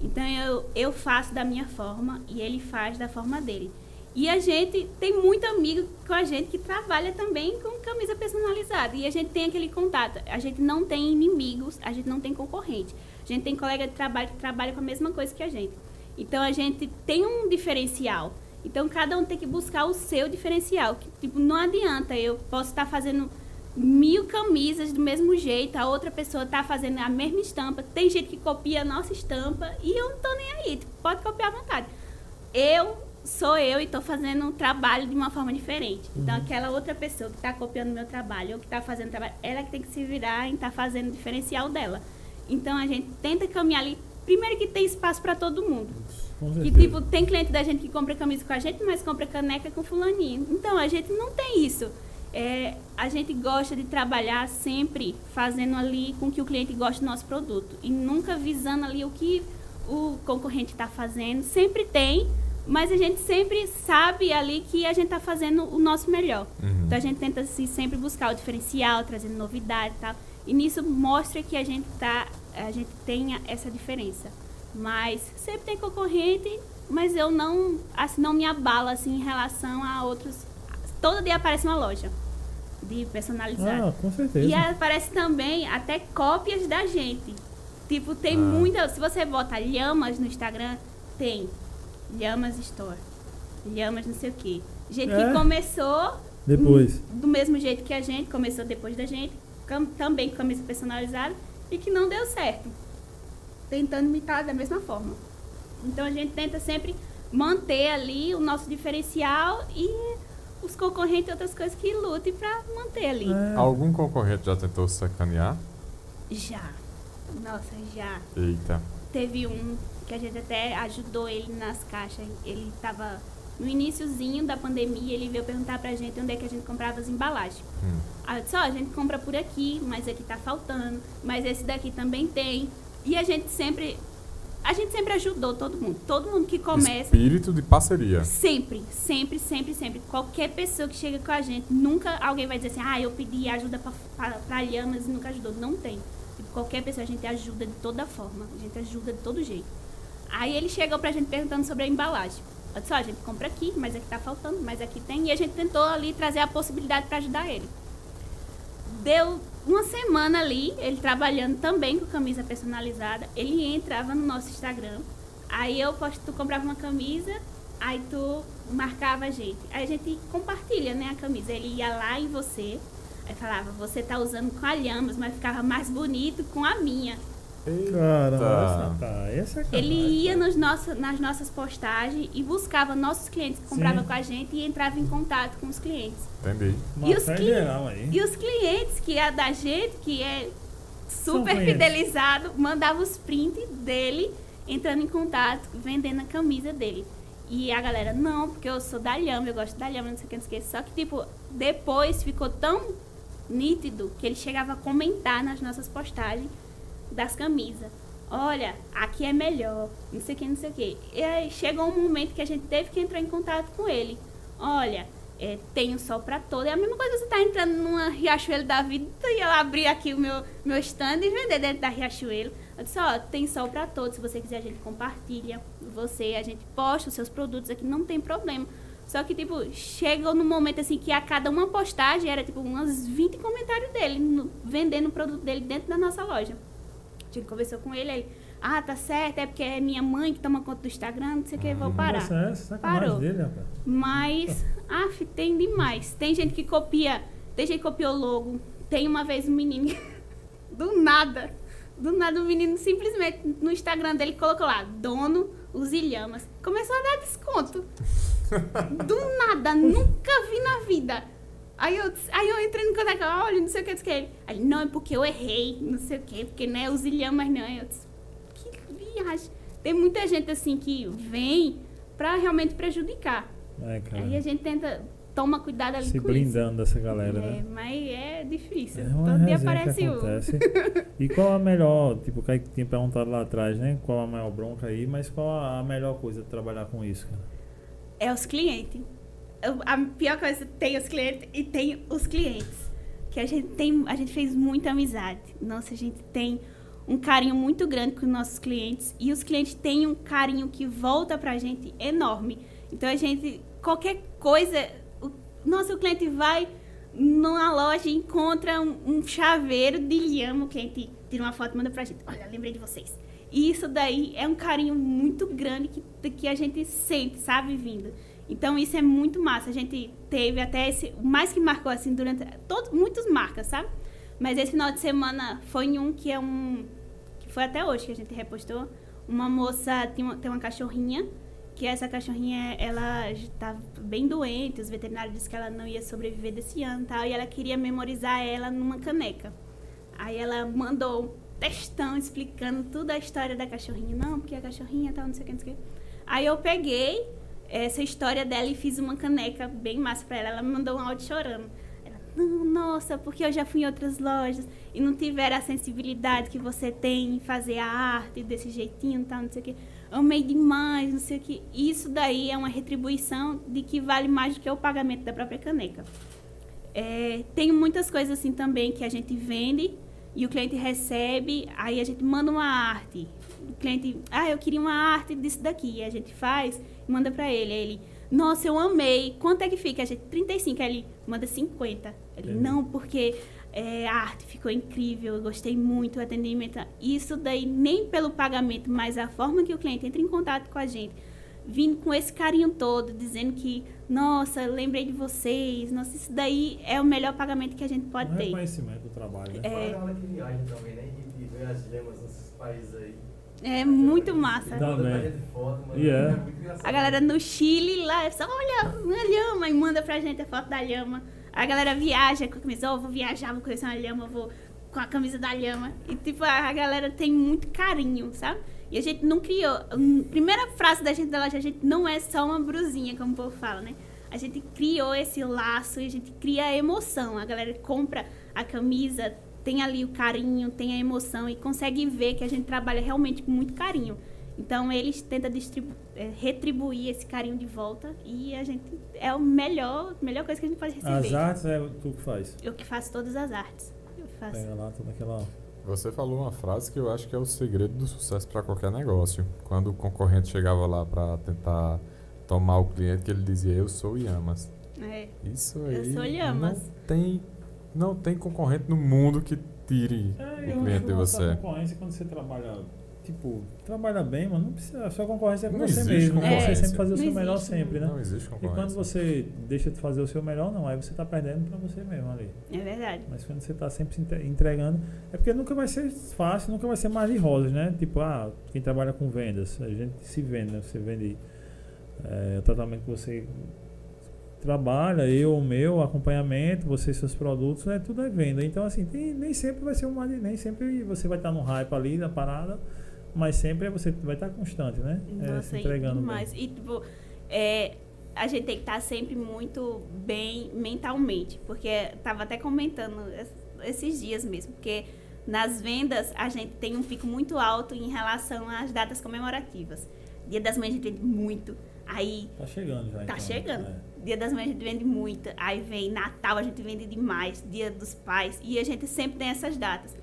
Então, eu, eu faço da minha forma e ele faz da forma dele. E a gente tem muito amigo com a gente que trabalha também com camisa personalizada. E a gente tem aquele contato. A gente não tem inimigos, a gente não tem concorrente. A gente tem colega de trabalho que trabalha com a mesma coisa que a gente. Então a gente tem um diferencial. Então cada um tem que buscar o seu diferencial. Que, tipo, não adianta eu posso estar fazendo mil camisas do mesmo jeito, a outra pessoa está fazendo a mesma estampa. Tem gente que copia a nossa estampa e eu não tô nem aí. Tipo, pode copiar à vontade. Eu sou eu e estou fazendo um trabalho de uma forma diferente. Então aquela outra pessoa que está copiando meu trabalho ou que está fazendo trabalho, ela que tem que se virar em estar fazendo o diferencial dela. Então a gente tenta caminhar ali. Primeiro que tem espaço para todo mundo. Que tipo, tem cliente da gente que compra camisa com a gente, mas compra caneca com fulaninho. Então, a gente não tem isso. É, a gente gosta de trabalhar sempre fazendo ali com que o cliente goste do nosso produto. E nunca visando ali o que o concorrente está fazendo. Sempre tem, mas a gente sempre sabe ali que a gente está fazendo o nosso melhor. Uhum. Então a gente tenta assim, sempre buscar o diferencial, trazendo novidade e tal. E nisso mostra que a gente tá, a gente tem essa diferença. Mas sempre tem concorrente, mas eu não, assim, não me abalo assim em relação a outros. Todo dia aparece uma loja de personalizado. Ah, com certeza. E aparece também até cópias da gente. Tipo, tem Ah. muita. Se você bota lhamas no Instagram, tem lhamas store. Lhamas não sei o quê. Gente É? que começou Depois. hum, do mesmo jeito que a gente, começou depois da gente, também com camisa personalizada, e que não deu certo. Tentando imitar da mesma forma. Então a gente tenta sempre manter ali o nosso diferencial e os concorrentes e outras coisas que lutem pra manter ali. É. Algum concorrente já tentou sacanear? Já. Nossa, já. Eita. Teve um que a gente até ajudou ele nas caixas. Ele tava no iníciozinho da pandemia, ele veio perguntar pra gente onde é que a gente comprava as embalagens. Hum. Aí eu disse, ó, a gente compra por aqui, mas aqui tá faltando, mas esse daqui também tem. E a gente sempre. A gente sempre ajudou todo mundo. Todo mundo que começa. Espírito de parceria. Sempre, sempre, sempre, sempre. Qualquer pessoa que chega com a gente, nunca alguém vai dizer assim, ah, eu pedi ajuda pra Lhamas e nunca ajudou. Não tem. Tipo, qualquer pessoa a gente ajuda de toda forma. A gente ajuda de todo jeito. Aí ele chegou pra gente perguntando sobre a embalagem. Eu disse, ó, a gente compra aqui, mas aqui tá faltando, mas aqui tem. E a gente tentou ali trazer a possibilidade pra ajudar ele. Deu uma semana ali, ele trabalhando também com camisa personalizada. Ele entrava no nosso Instagram. Aí eu posto, tu comprava uma camisa, aí tu marcava a gente. Aí a gente compartilha, né, a camisa. Ele ia lá em você, aí falava, você tá usando com a Lhamas, mas ficava mais bonito com a minha. Caramba, tá, essa é Ele ia nos nossos, nas nossas postagens e buscava nossos clientes que compravam com a gente e entrava em contato com os clientes. Entendi. E os aí. E os clientes, que é da gente, que é super fidelizado, mandava os prints dele entrando em contato, vendendo a camisa dele. E a galera, não, porque eu sou da Lhama, eu gosto da Lhama, não sei o que, não sei o que. Só que, tipo, depois ficou tão nítido que ele chegava a comentar nas nossas postagens das camisas. Olha, aqui é melhor, não sei o que, não sei o que. E aí chegou um momento que a gente teve que entrar em contato com ele. Olha, É, tem o sol para todo. É a mesma coisa você tá entrando numa Riachuelo da vida e eu abrir aqui o meu, meu stand e vender dentro da Riachuelo. Eu disse, ó, tem sol para todos. Se você quiser, a gente compartilha. Você, a gente posta os seus produtos aqui, não tem problema. Só que, tipo, chegou no momento assim que a cada uma postagem era tipo umas 20 comentários dele, no, vendendo o produto dele dentro da nossa loja. A gente conversou com ele aí. Ah, tá certo, é porque é minha mãe que toma conta do Instagram, não sei o que, vou parar. Essa é sacanagem Parou. dele, rapaz. Mas, *laughs* af, tem demais. Tem gente que copia, tem gente que copia o logo. Tem uma vez um menino, *laughs* do nada, do nada o menino simplesmente no Instagram dele colocou lá, dono os ilhamas. Começou a dar desconto. *laughs* Do nada, nunca vi na vida. Aí eu, aí eu entrei no contato, olha, não sei o que, não sei o que. Aí, não, é porque eu errei, não sei o que, porque não é os ilhamas, não. Aí eu disse, que viagem. Tem muita gente assim que vem pra realmente prejudicar. É, cara. Aí a gente tenta, toma cuidado ali Se com blindando isso. galera, É, né? mas é difícil. É Todo dia aparece que um. E qual a melhor, tipo, o Kaique tinha perguntado lá atrás, né? Qual a maior bronca aí, mas qual a melhor coisa de trabalhar com isso, cara? É os clientes. A pior coisa tem os clientes e tem os clientes. Que a gente tem, a gente fez muita amizade. Nossa, a gente tem um carinho muito grande com os nossos clientes e os clientes têm um carinho que volta pra gente enorme. Então a gente qualquer coisa, o, nosso cliente vai numa loja e encontra um, um chaveiro de lhama, o cliente tira uma foto e manda pra gente. Olha, lembrei de vocês. E isso daí é um carinho muito grande que, que a gente sente, sabe, vindo. Então isso é muito massa. A gente teve até esse. Mais que marcou assim durante. Todos, muitos marcas, sabe? Mas esse final de semana foi em um que é um. Que foi até hoje que a gente repostou. Uma moça tem uma, tem uma cachorrinha. Que essa cachorrinha, ela estava bem doente. Os veterinários disseram que ela não ia sobreviver desse ano tal. E ela queria memorizar ela numa caneca. Aí ela mandou textão explicando toda a história da cachorrinha. Não, porque a cachorrinha tal, não sei o que, não sei o que. Aí eu peguei essa história dela e fiz uma caneca bem massa pra ela. Ela me mandou um áudio chorando. Ela, não, nossa, porque eu já fui em outras lojas e não tiveram a sensibilidade que você tem em fazer a arte desse jeitinho, tal, não sei o que. Amei demais, não sei o que. Isso daí é uma retribuição de que vale mais do que o pagamento da própria caneca. É, tem muitas coisas assim também que a gente vende e o cliente recebe, aí a gente manda uma arte. O cliente, ah, eu queria uma arte disso daqui. E a gente faz manda pra ele. Aí ele, nossa, eu amei. Quanto é que fica? A gente, 35. Aí ele manda 50. Ele, não, porque é, a arte ficou incrível, eu gostei muito, o atendimento. Isso daí, nem pelo pagamento, mas a forma que o cliente entra em contato com a gente, vindo com esse carinho todo, dizendo que, nossa, lembrei de vocês, nossa, isso daí é o melhor pagamento que a gente pode um ter. reconhecimento do trabalho, né? É. Galera que viaja também, né? E, e vê as gemas nesses países aí. É muito massa. Dá Manda pra bem. gente foto, mano. E é. muito engraçado. A galera no Chile lá, é só olha uma lhama e manda pra gente a foto da lhama. A galera viaja com a camisa, oh, vou viajar, vou conhecer uma lhama, vou com a camisa da lhama. E tipo, a a galera tem muito carinho, sabe? E a gente não criou. hum, Primeira frase da gente da loja, a gente não é só uma brusinha, como o povo fala, né? A gente criou esse laço e a gente cria a emoção. A galera compra a camisa, tem ali o carinho, tem a emoção e consegue ver que a gente trabalha realmente com muito carinho. Então eles tentam eh, retribuir esse carinho de volta e a gente é o melhor, melhor coisa que a gente pode receber. As artes é tu que faz. Eu que faço todas as artes. Eu faço. Pega lá toda aquela. Você falou uma frase que eu acho que é o segredo do sucesso para qualquer negócio. Quando o concorrente chegava lá para tentar tomar o cliente, que ele dizia: Eu sou Yamas. É. Isso Eu aí. sou Yamas. Não tem, não tem concorrente no mundo que tire É, o cliente de você. concorrência quando você trabalha, tipo, trabalha bem, mano, não precisa, a sua concorrência é com Não você existe mesmo, né? concorrência. Você sempre fazer o Não seu melhor existe, sempre, né? Não existe E concorrência. quando você deixa de fazer o seu melhor, não, aí você tá perdendo pra você mesmo ali. É verdade. Mas quando você tá sempre se entre- entregando, é porque nunca vai ser fácil, nunca vai ser mais de rosas, né? Tipo, ah, quem trabalha com vendas, a gente se vende, né? Você vende é, o tratamento que você trabalha, eu, o meu, acompanhamento, você, seus produtos, né? Tudo é venda. Então, assim, tem- nem sempre vai ser uma, nem sempre você vai estar no hype ali, na parada, mas sempre você vai estar constante, né? É, Nossa, se e entregando demais. E, tipo, é, a gente tem que estar sempre muito bem mentalmente. Porque tava até comentando es- esses dias mesmo. Porque nas vendas a gente tem um pico muito alto em relação às datas comemorativas. Dia das Mães a gente vende muito. Aí Tá chegando já. Tá então, chegando. é. Dia das Mães a gente vende muito. Aí vem Natal, a gente vende demais. Dia dos Pais. E a gente sempre tem essas datas.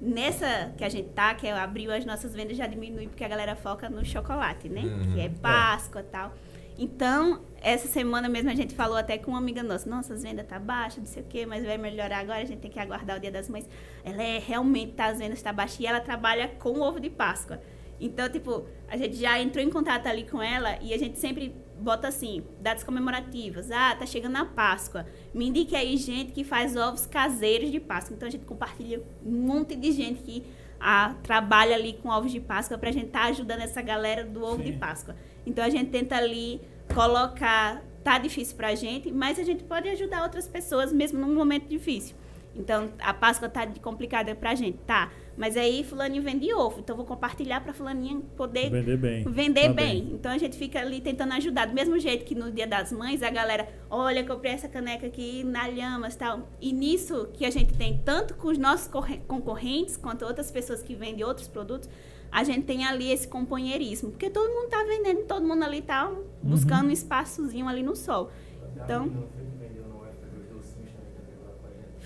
Nessa que a gente tá, que é abril, as nossas vendas já diminuem porque a galera foca no chocolate, né? Uhum. Que é Páscoa e tal. Então, essa semana mesmo a gente falou até com uma amiga nossa, nossa, as vendas tá baixa, não sei o quê, mas vai melhorar agora, a gente tem que aguardar o Dia das Mães. Ela é realmente tá, as vendas tá baixas e ela trabalha com ovo de Páscoa. Então, tipo, a gente já entrou em contato ali com ela e a gente sempre bota assim, datas comemorativas. Ah, tá chegando a Páscoa. Me indique aí gente que faz ovos caseiros de Páscoa. Então a gente compartilha um monte de gente que ah, trabalha ali com ovos de Páscoa pra gente estar tá ajudando essa galera do ovo Sim. de Páscoa. Então a gente tenta ali colocar, tá difícil pra gente, mas a gente pode ajudar outras pessoas mesmo num momento difícil. Então, a Páscoa tá complicada pra gente, tá? Mas aí fulaninho vende ovo, então eu vou compartilhar pra fulaninha poder Vender bem. vender Também. bem. Então a gente fica ali tentando ajudar. Do mesmo jeito que no Dia das Mães, a galera, olha, comprei essa caneca aqui na Lhamas e tal. E nisso que a gente tem, tanto com os nossos corre- concorrentes, quanto outras pessoas que vendem outros produtos, a gente tem ali esse companheirismo. Porque todo mundo tá vendendo, todo mundo ali tá buscando um espaçozinho ali no sol. Então-.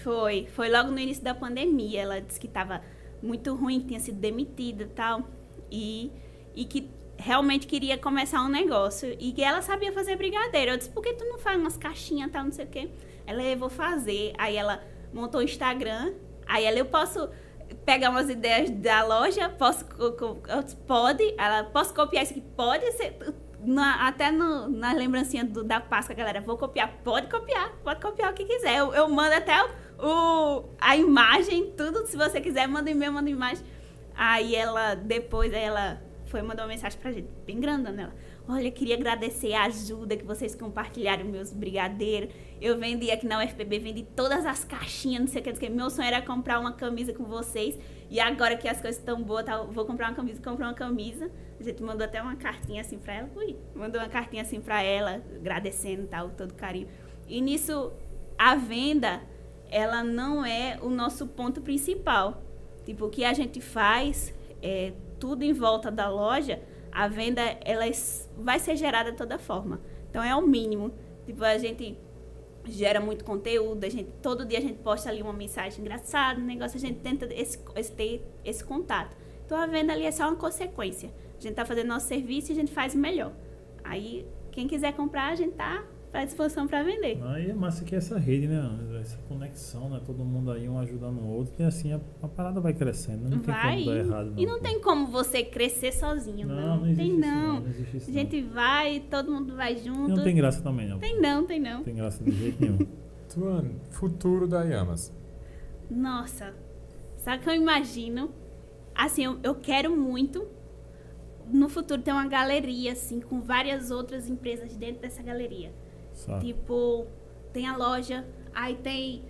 Foi, foi logo no início da pandemia. Ela disse que estava muito ruim, que tinha sido demitida e tal. E, e que realmente queria começar um negócio. E que ela sabia fazer brigadeiro. Eu disse, por que tu não faz umas caixinhas e tal, não sei o quê? Ela, eu vou fazer. Aí ela montou o Instagram. Aí ela, eu posso pegar umas ideias da loja, posso, pode, ela, posso copiar isso aqui? Pode ser, na- até no, na lembrancinha do, da Páscoa, galera, vou copiar, pode copiar, pode copiar o que quiser, eu, eu mando até o, o- a imagem, tudo, se você quiser, manda e-mail, manda imagem. Aí ela, depois, ela foi mandar uma mensagem pra gente, bem grandona, ela, olha, queria agradecer a ajuda que vocês compartilharam meus brigadeiros, eu vendi aqui na UFPB, vendi todas as caixinhas, não sei o que, não sei o que. Meu sonho era comprar uma camisa com vocês. E agora que as coisas estão boas, tá, vou comprar uma camisa, comprei uma camisa. A gente mandou até uma cartinha assim pra ela. Ui, mandou uma cartinha assim pra ela, agradecendo tal, todo carinho. E nisso, a venda, ela não é o nosso ponto principal. Tipo, o que a gente faz é tudo em volta da loja, a venda ela vai ser gerada de toda forma. Então é o mínimo. Tipo, a gente gera muito conteúdo, a gente todo dia a gente posta ali uma mensagem engraçada, um negócio, a gente tenta esse, esse- ter esse contato. Então a venda ali é só uma consequência. A gente tá fazendo nosso serviço e a gente faz melhor. Aí quem quiser comprar, a gente tá à disposição para vender. Aí é massa que é essa rede, né? Essa conexão, né? Todo mundo aí um ajudando o outro. E assim a, a parada vai crescendo. Não tem vai. como dar errado. Não, e não tem como você crescer sozinho, não. Não, não existe tem isso, não. não existe isso, A gente vai, todo mundo vai E junto. não tem graça também, não. Tem não, tem não. Não tem graça de jeito nenhum. *laughs* Tuane, futuro da Yamas. Nossa, sabe o que eu imagino? Assim, eu, eu quero muito no futuro ter uma galeria, assim, com várias outras empresas dentro dessa galeria. Tipo, tem a loja, aí tem.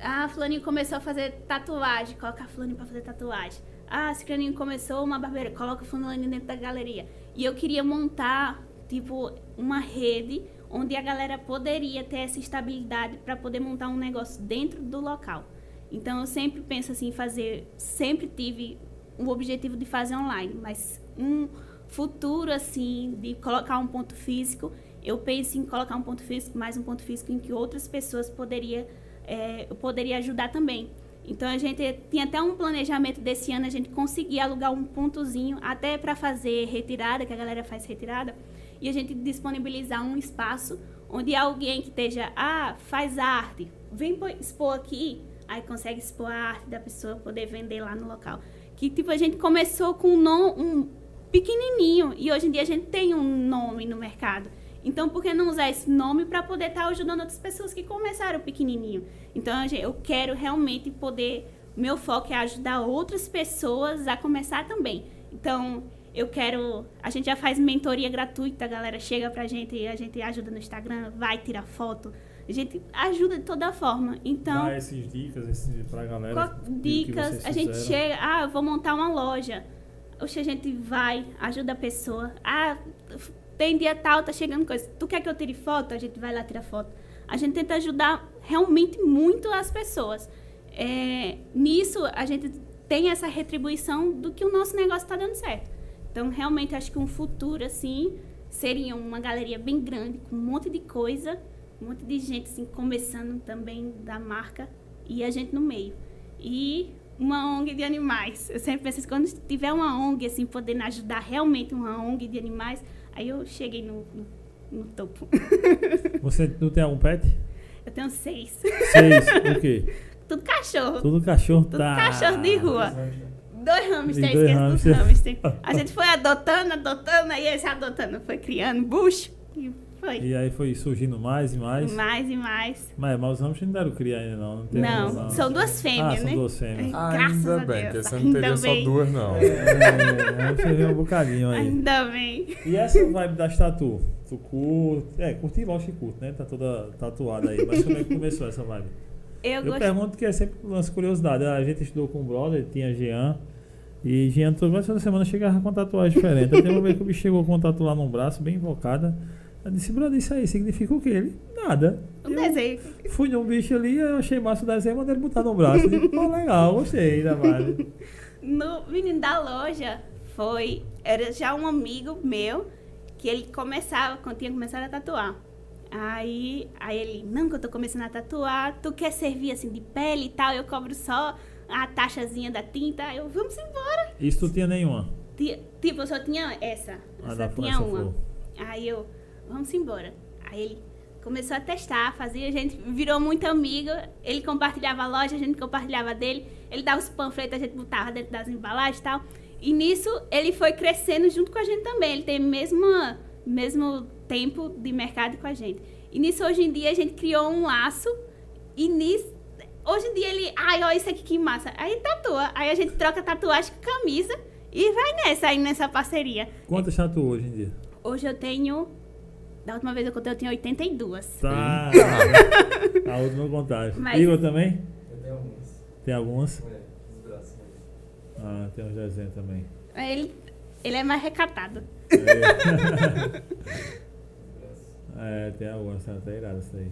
Ah, Fulaninho começou a fazer tatuagem, coloca Fulaninho pra fazer tatuagem. Ah, Ciclaninho começou uma barbeira, coloca Fulaninho dentro da galeria. E eu queria montar, tipo, uma rede onde a galera poderia ter essa estabilidade para poder montar um negócio dentro do local. Então eu sempre penso assim, fazer. Sempre tive o objetivo de fazer online, mas um futuro assim, de colocar um ponto físico, eu penso em colocar um ponto físico, mais um ponto físico em que outras pessoas poderia, é, poderia ajudar também. Então a gente tinha até um planejamento desse ano a gente conseguir alugar um pontozinho até para fazer retirada, que a galera faz retirada, e a gente disponibilizar um espaço onde alguém que esteja, ah, faz arte, vem expor aqui, aí consegue expor a arte da pessoa poder vender lá no local. Que tipo a gente começou com um, nom- um pequenininho e hoje em dia a gente tem um nome no mercado. Então, por que não usar esse nome para poder estar ajudando outras pessoas que começaram pequenininho? Então, eu quero realmente poder. Meu foco é ajudar outras pessoas a começar também. Então, eu quero. A gente já faz mentoria gratuita, a galera chega pra gente e a gente ajuda no Instagram, vai tirar foto. A gente ajuda de toda forma. Então. Dá essas dicas esses, pra galera. Dicas, a gente chega, ah, eu vou montar uma loja. Oxe, a gente vai, ajuda a pessoa. Ah, tem dia tal, tá chegando coisa. Tu quer que eu tire foto? A gente vai lá tirar foto. A gente tenta ajudar realmente muito as pessoas. É, nisso, a gente tem essa retribuição do que o nosso negócio está dando certo. Então, realmente, acho que um futuro, assim, seria uma galeria bem grande, com um monte de coisa, um monte de gente assim começando também da marca e a gente no meio. E uma ONG de animais. Eu sempre penso quando tiver uma ONG assim podendo ajudar realmente uma ONG de animais, aí eu cheguei no, no, no topo. *laughs* Você não tem algum pet? Eu tenho seis. Seis. *laughs* o quê? Tudo cachorro. Tudo cachorro Tudo tá. cachorro de rua. Dois hamsters, dois esquece dos hamsters. A *laughs* gente foi adotando, adotando, aí esse adotando foi criando bucho. E foi. E aí foi surgindo mais e mais. Mais e mais. Mas, mas os hamsters não deram cria ainda, não. Não, tem Não, ainda, são duas Ah, fêmeas, são né? duas fêmeas. Graças Ainda a bem, Deus. que você não Ainda teria só bem. duas, não. É, aí você vê um bocadinho aí. Ainda bem. E essa vibe das tatu? Tu curte? É, curti lógico que curte, né? Tá toda tatuada aí. Mas como é que começou essa vibe? Eu, Eu gosto. pergunto que é sempre lance curiosidade. A gente estudou com o brother, tinha Jean. E Jean toda semana chegava com tatuagem diferente. Até uma vez que o bicho chegou com uma tatu lá no braço, bem invocada. Eu disse, brother, isso aí significa o quê? Ele, nada. Um Eu desenho. fui num bicho ali, eu achei massa o desenho, mandei ele botar no braço. Eu digo, pô, legal, gostei da vibe. *laughs* No menino da loja foi. Era já um amigo meu que ele começava, quando tinha começado a tatuar. Aí, aí ele, não, que eu tô começando a tatuar, tu quer servir assim de pele e tal, eu cobro só a taxazinha da tinta. Eu, vamos embora. Isso tu tinha nenhuma. Ti- Tipo, eu só tinha essa. Eu Ah, só tinha uma. flor. Aí eu, vamos embora. Aí ele começou a testar, fazia, a gente virou muito amigo. Ele compartilhava a loja, a gente compartilhava dele. Ele dava os panfletos, a gente botava dentro das embalagens e tal. E nisso ele foi crescendo junto com a gente também. Ele tem mesmo, mesmo tempo de mercado com a gente. E nisso, hoje em dia, a gente criou um laço. E nisso, hoje em dia ele, ai, ó, isso aqui que massa. Aí tatua. Aí a gente troca tatuagem com camisa e vai nessa, aí nessa parceria. Quantas tatu hoje em dia? Hoje eu tenho. Da última vez eu contei, eu tinha 82. Tá. *laughs* A última contagem. Mas- Igor também? Eu tenho alguns. Tem algumas? É, os braços. Ah, tem uns desenhos também. Ele, ele é mais recatado. É, Os *laughs* braços. é, tem algumas, tá até irado isso aí.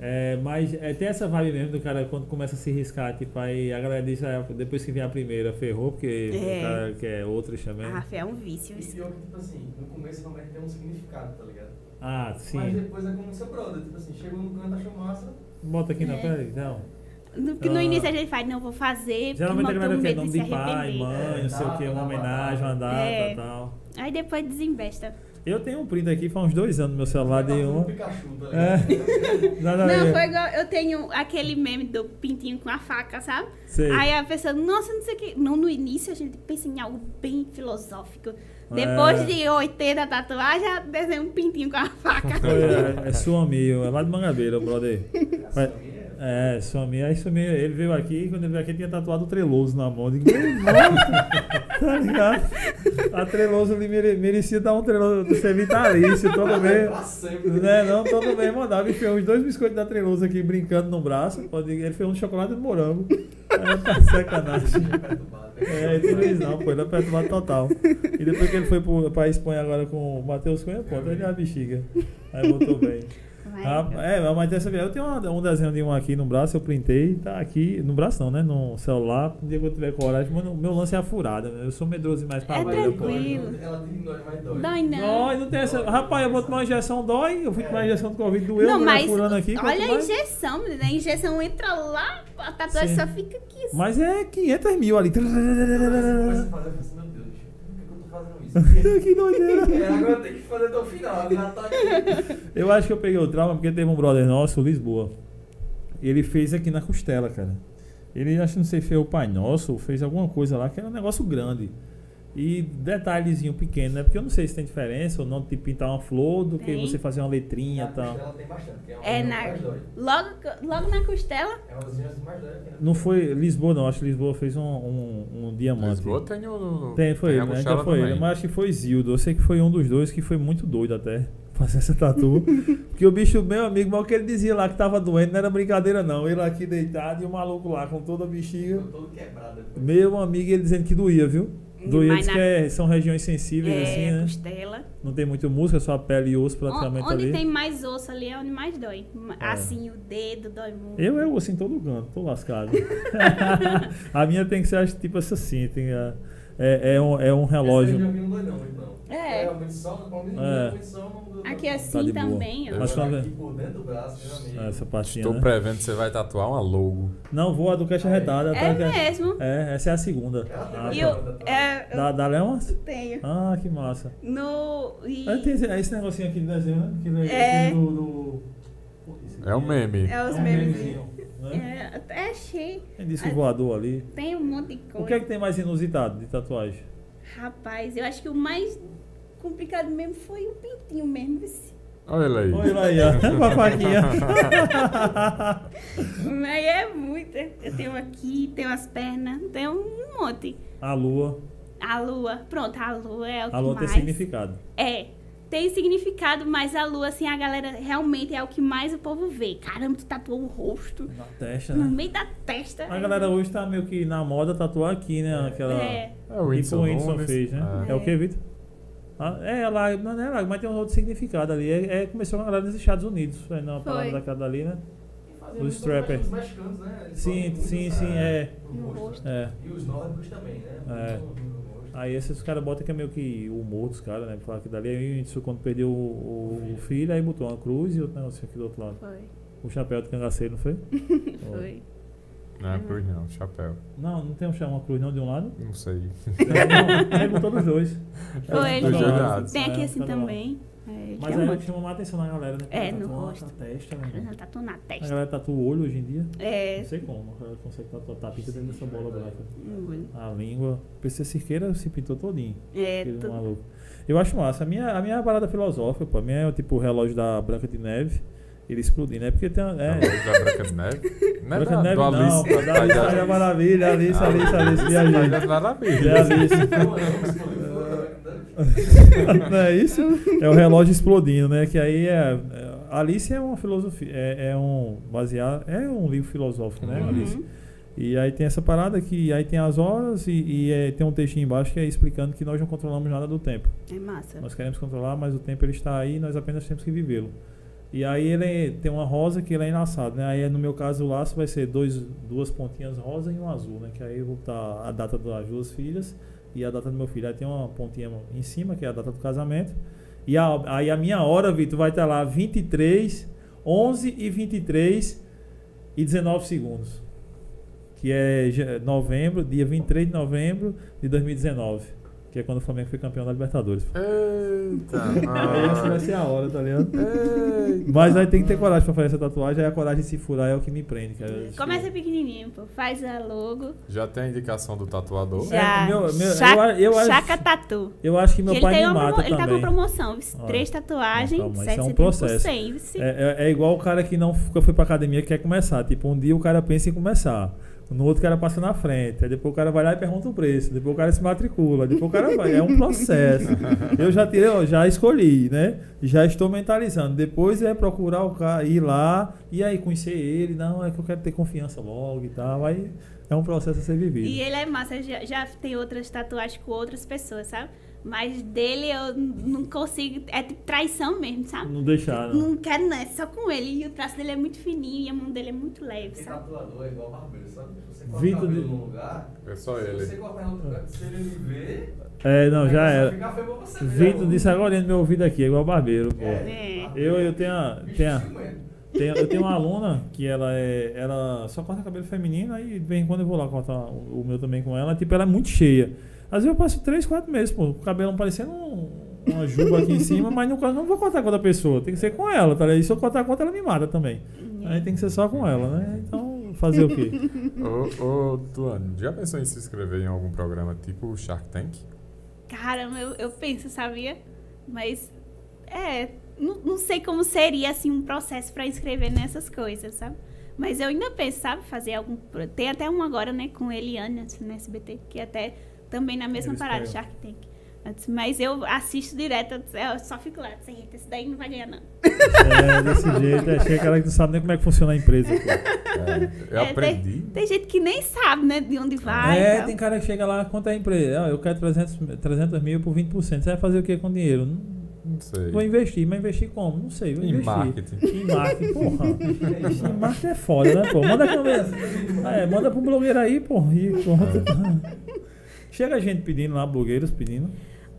É, mas é, tem essa vibe mesmo do cara quando começa a se riscar, tipo, aí a galera diz, ah, depois que vem a primeira, ferrou, porque É. o cara quer outra também. Ah, é um vício. E isso. pior que, tipo assim, no começo realmente tem um significado, tá ligado? Ah, Mas sim. depois é como seu brother, tipo assim, chegou no canto, achou massa. Bota aqui na É. pele, não. No, que no Ah. início a gente faz, não vou fazer, porque Geralmente eu galera tenho quer medo nome de pai, arrepender. mãe, não sei o que, uma homenagem, uma data É. e tal. Aí depois desembesta. Eu tenho um print aqui, faz uns dois anos no meu celular de um uma. Pikachu, tá É. *laughs* Nada a Não, foi igual. Eu tenho aquele meme do pintinho com a faca, sabe? Sei. Aí a pessoa, nossa, não sei o que. Não, no início a gente pensa em algo bem filosófico. É. Depois de 80 tatuagens, já desenha um pintinho com a faca. É, é Suami, é lá de Mangabeira, o brother. Mas- é. Suami, aí Suami, ele veio aqui, quando ele veio aqui, ele tinha tatuado o Treloso na mão. Eu digo, meu irmão, *laughs* tá ligado? A Treloso mere- merecia dar um Treloso vitalício, todo. Pra sempre. Né, não, todo mês mandava. Ele fez uns dois biscoitos da Treloso aqui brincando no braço. Pode- Ele fez um de chocolate de morango. *laughs* É, tá sacanagem. Perturbado. É, isso não, pô, ele é perturbado total. E depois que ele foi pro, pra Espanha agora com o Matheus Cunha, pô, ele é a bexiga. Aí voltou bem. Mas- Ah, é, mas dessa vez eu tenho uma- um desenho de um aqui no braço, eu printei, tá aqui, no braço não, né? No celular, um dia que eu tiver coragem, mas meu lance é a furada, né? Eu sou medroso demais pra É tranquilo. Ela diminui, mas dói. Dói não. Dói, não tem essa. Rapaz, eu vou tomar uma injeção, dói. Eu fui tomar uma injeção do Covid, doeu, Não, mas furando aqui. olha a injeção, menina. A injeção entra lá, a tatuagem Sim. só fica aqui. assim. Mas é 500 mil ali. Começa a fazer, eu penso, meu Deus, bicho, por que que eu tô fazendo isso? *laughs* que doideira. É, agora tem que fazer até o final, já tá aqui. Eu acho que eu peguei o trauma porque teve um brother nosso, Lisboa. Ele fez aqui na costela, cara. Ele, acho que não sei, fez o Pai Nosso, ou fez alguma coisa lá, que era um negócio grande. E detalhezinho pequeno, né? Porque eu não sei se tem diferença ou não, de pintar uma flor do que Tem. você fazer uma letrinha e Na tal. costela tem bastante, que é uma É na, mais logo, logo na costela. É uma das unhas mais aqui, né? Não foi Lisboa, não. Acho que Lisboa fez um, um, um diamante. Lisboa tem o. Tem, foi tem ele, a né? Então foi também. ele. Mas acho que foi Zildo. Eu sei que foi um dos dois que foi muito doido até. *laughs* Fazer essa tatu. Porque o bicho, meu amigo, mal que ele dizia lá que tava doente, não era brincadeira não. Ele aqui deitado e o maluco lá com toda a bexiga. Todo quebrado. Meu amigo, ele dizendo que doía, viu? Na- que é- são regiões sensíveis, É, assim, né? costela. Não tem muito músculo, é só a pele e osso praticamente onde ali. tem mais osso ali é onde mais dói. É. Assim, o dedo dói muito. Eu, eu, assim, todo canto, tô lascado. *laughs* a minha tem que ser, tipo assim, tem a... É, é, um, é um relógio. Essa já vi, não dói não, então. É. É, a munição, a É. a munição não Aqui não- assim Tá também, ó. Mas quando- aqui por dentro do braço, geralmente. Essa pastinha, Estou né? prevendo que você vai tatuar uma logo. Não, vou a do Caixa Retada. É tá? mesmo. É, essa é a segunda. Tem Ah, E tá. eu, é, eu Da, da tenho. Ah, que massa. No. E É, tem esse, é esse negocinho aqui de desenho, né? Que É. do, do- É um meme. é os É um memes. memezinho, né? É, até achei. Tem disco voador ali. Tem um monte de coisa. O que é que tem mais inusitado de tatuagem? Rapaz, eu acho que o mais complicado mesmo foi o pintinho mesmo. vice. Olha ele aí. Olha lá aí, ó. *laughs* Com a faquinha. *laughs* Mas é muito. Eu tenho aqui, tenho as pernas, tenho um monte. A lua. A lua, pronto, a lua é o que A lua tem mais. significado. É. Tem significado, mas a lua, assim, a galera realmente é o que mais o povo vê. Caramba, tu tatuou o rosto Na testa, no né? meio da testa. A galera hoje tá meio que na moda tatuar aqui, né? Aquela. É. É o Tipo Whindersson o Whindersson fez, né? É, É. o que, Vitor? Ah, é, lá, não é lá, mas tem um outro significado ali. É, é- começou galera nos Estados Unidos. Foi na Foi. parada daquela dali, né? E Os. Os mexicanos, né? Eles Sim, muito, sim, sim, é. no rosto, né? É. E os nórdicos também, né? É. Muito no rosto. Aí esses caras botam que é meio que o humor dos caras, né? Falar que dali aí isso quando perdeu o, o- o filho, aí botou uma cruz e outro negócio aqui do outro lado. Foi, O chapéu do cangaceiro, não foi? *laughs* foi. Não é cruz não, chapéu. Não, não tem um cha- uma cruz não de um lado? Não sei. Botou dos dois. *laughs* Foi, É, ele Dos dois botou. lados. Tem aqui É, assim também. É, Mas aí monte. chama mais atenção na galera, né? É, no rosto. Na testa, né? Ela Tatu na A testa. galera tatua o olho hoje em dia. É. Não sei como, a galera consegue tatuar tá pinta dentro dessa bola branca. A língua. O PC Cirqueira se pintou todinho. É, Aquele tu- maluco. Eu acho massa. A minha, a minha parada filosófica, pô, a minha é o tipo o relógio da Branca de Neve. Ele explodindo, né? Porque tem. uma- É. Da Branca de Neve? Não é Branca da, de Neve do não, Alice. da Alice País da Maravilha, Alice, Alice, Alice, Alice viajei. É Alice. Não, é, foi- foi- não é isso? É o relógio explodindo, né? Que aí é. é- Alice é uma filosofia. É, é um. Baseado. É um livro filosófico, né? Uhum. Alice. E aí tem essa parada que aí tem as horas e, e, é, tem um textinho embaixo que é explicando que nós não controlamos nada do tempo. É massa. Nós queremos controlar, mas o tempo ele está aí e nós apenas temos que vivê-lo. E aí ele tem uma rosa que ele é enlaçado, né? Aí no meu caso o laço vai ser dois, duas pontinhas rosa e um azul, né? Que aí vou botar a data das duas filhas e a data do meu filho. Aí tem uma pontinha em cima, que é a data do casamento. E a, aí a minha hora, Vitor, vai estar lá 23, 11 e 23 e 19 segundos. Que é novembro, dia 23 de novembro de 2019. Que é quando o Flamengo foi campeão da Libertadores. Eita. Aí *laughs* essa vai ser a hora, tá ligado? Eita. Mas aí tem que ter coragem pra fazer essa tatuagem, aí a coragem de se furar é o que me prende, cara. Começa pequenininho, pô. Faz a logo. Já tem a indicação do tatuador? Já. meu- meu- Chaca, eu- eu acho- Tatu. Eu acho que meu Que pai ele, me mata promo- ele tá com também. uma promoção. Três tatuagens, Não, calma, isso é um 7,70 processo. por 100, viu? É, é- é igual o cara que não nunca foi pra academia que quer começar. Tipo, um dia o cara pensa em começar. No outro o cara passa na frente. Aí depois o cara vai lá e pergunta o preço. Depois o cara se matricula. Depois o cara vai. É um processo. *laughs* Eu já tirei, ó, já escolhi, né? Já estou mentalizando. Depois é procurar o cara, ir lá e aí conhecer ele. Não, é que eu quero ter confiança logo e tal. Aí é um processo a ser vivido. E ele é massa, já, já tem outras tatuagens com outras pessoas, sabe? Mas dele eu não consigo. É tipo traição mesmo, sabe? Não deixar, não. Não quero, não. É só com ele. E o traço dele é muito fininho e a mão dele é muito leve, sabe? tatuador é igual barbeiro, sabe? Se você corta Vitor o cabelo de- num lugar, É só se ele. você cortar em outro lugar, se ele me ver, É, não, já era. né? Vitor disse agora no meu ouvido aqui, é igual barbeiro, pô. É. Eu, eu tenho a, tenho a- eu tenho uma aluna que ela é. Ela só corta cabelo feminino, aí de vez em quando eu vou lá cortar o, o meu também com ela. Tipo, ela é muito cheia. Às vezes eu passo 3, 4 meses, pô, o cabelo parecendo um- uma juba aqui em cima, mas no caso não vou cortar com outra pessoa. Tem que ser com ela, tá ligado? E se eu cortar com outra, ela me mata também. Aí tem que ser só com ela, né? Então, fazer o quê? *laughs* Ô, ô, Tuane, já pensou em se inscrever em algum programa tipo Shark Tank? Caramba, eu, eu penso, sabia? Mas, é, não, não sei como seria, assim, um processo pra inscrever nessas coisas, sabe? Mas eu ainda penso, sabe, fazer algum... Tem até um agora, né, com Eliana, no SBT, que até também na mesma Eles parada, pegam. Shark Tank. Mas eu assisto direto, eu eu só fico lá, disse, "Eita, esse daí não vai ganhar, não. É, desse jeito. É, chega aquela que não sabe nem como é que funciona a empresa. É, eu É, aprendi. Tem gente que nem sabe, né, de onde vai é, tal. tem cara que chega lá, quanto é a empresa? Ah, eu quero 300, 300 mil por 20%. Você vai fazer o que com dinheiro? Não, Não sei. vou investir, mas investir como? Não sei, vou Em investir. marketing. Em marketing, porra. em marketing é foda, né, pô? Manda, é, manda pro blogueiro aí, pô. E pronto. Chega gente pedindo lá, blogueiros pedindo.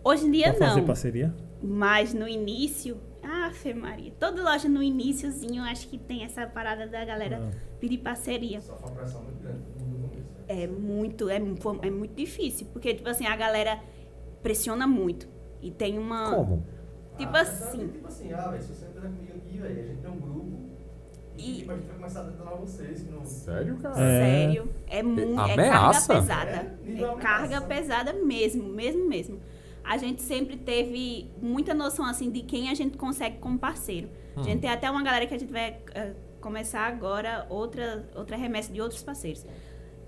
Hoje em dia pra fazer não. parceria. Mas no início, ah, Fê Maria, toda loja no iníciozinho, acho que tem essa parada da galera Ah. pedir parceria. Só foi uma pressão muito grande? É muito, é, é muito difícil, porque, tipo assim, a galera pressiona muito. E tem uma. Como? Tipo Ah, assim. Tipo assim, ah, velho, se você entrar comigo aqui, velho, a gente tem um grupo. E, a gente vai começar a detonar vocês. Que não... Sério, cara? É. Sério. É muito. É Ameaça? carga pesada. É, É carga ameaça. pesada mesmo, mesmo, mesmo. A gente sempre teve muita noção, assim, de quem a gente consegue como parceiro. A gente tem até uma galera que a gente vai eh, começar agora, outra, outra remessa de outros parceiros.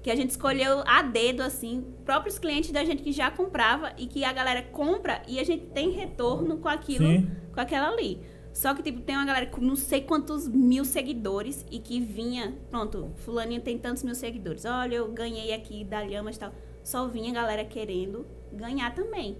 Que a gente escolheu a dedo, assim, próprios clientes da gente que já comprava e que a galera compra e a gente tem retorno com aquilo, Sim. com aquela ali. Só que, tipo, tem uma galera com não sei quantos mil seguidores e que vinha, pronto, fulaninha tem tantos mil seguidores. Olha, eu ganhei aqui da Lhamas e tal. Só vinha a galera querendo ganhar também.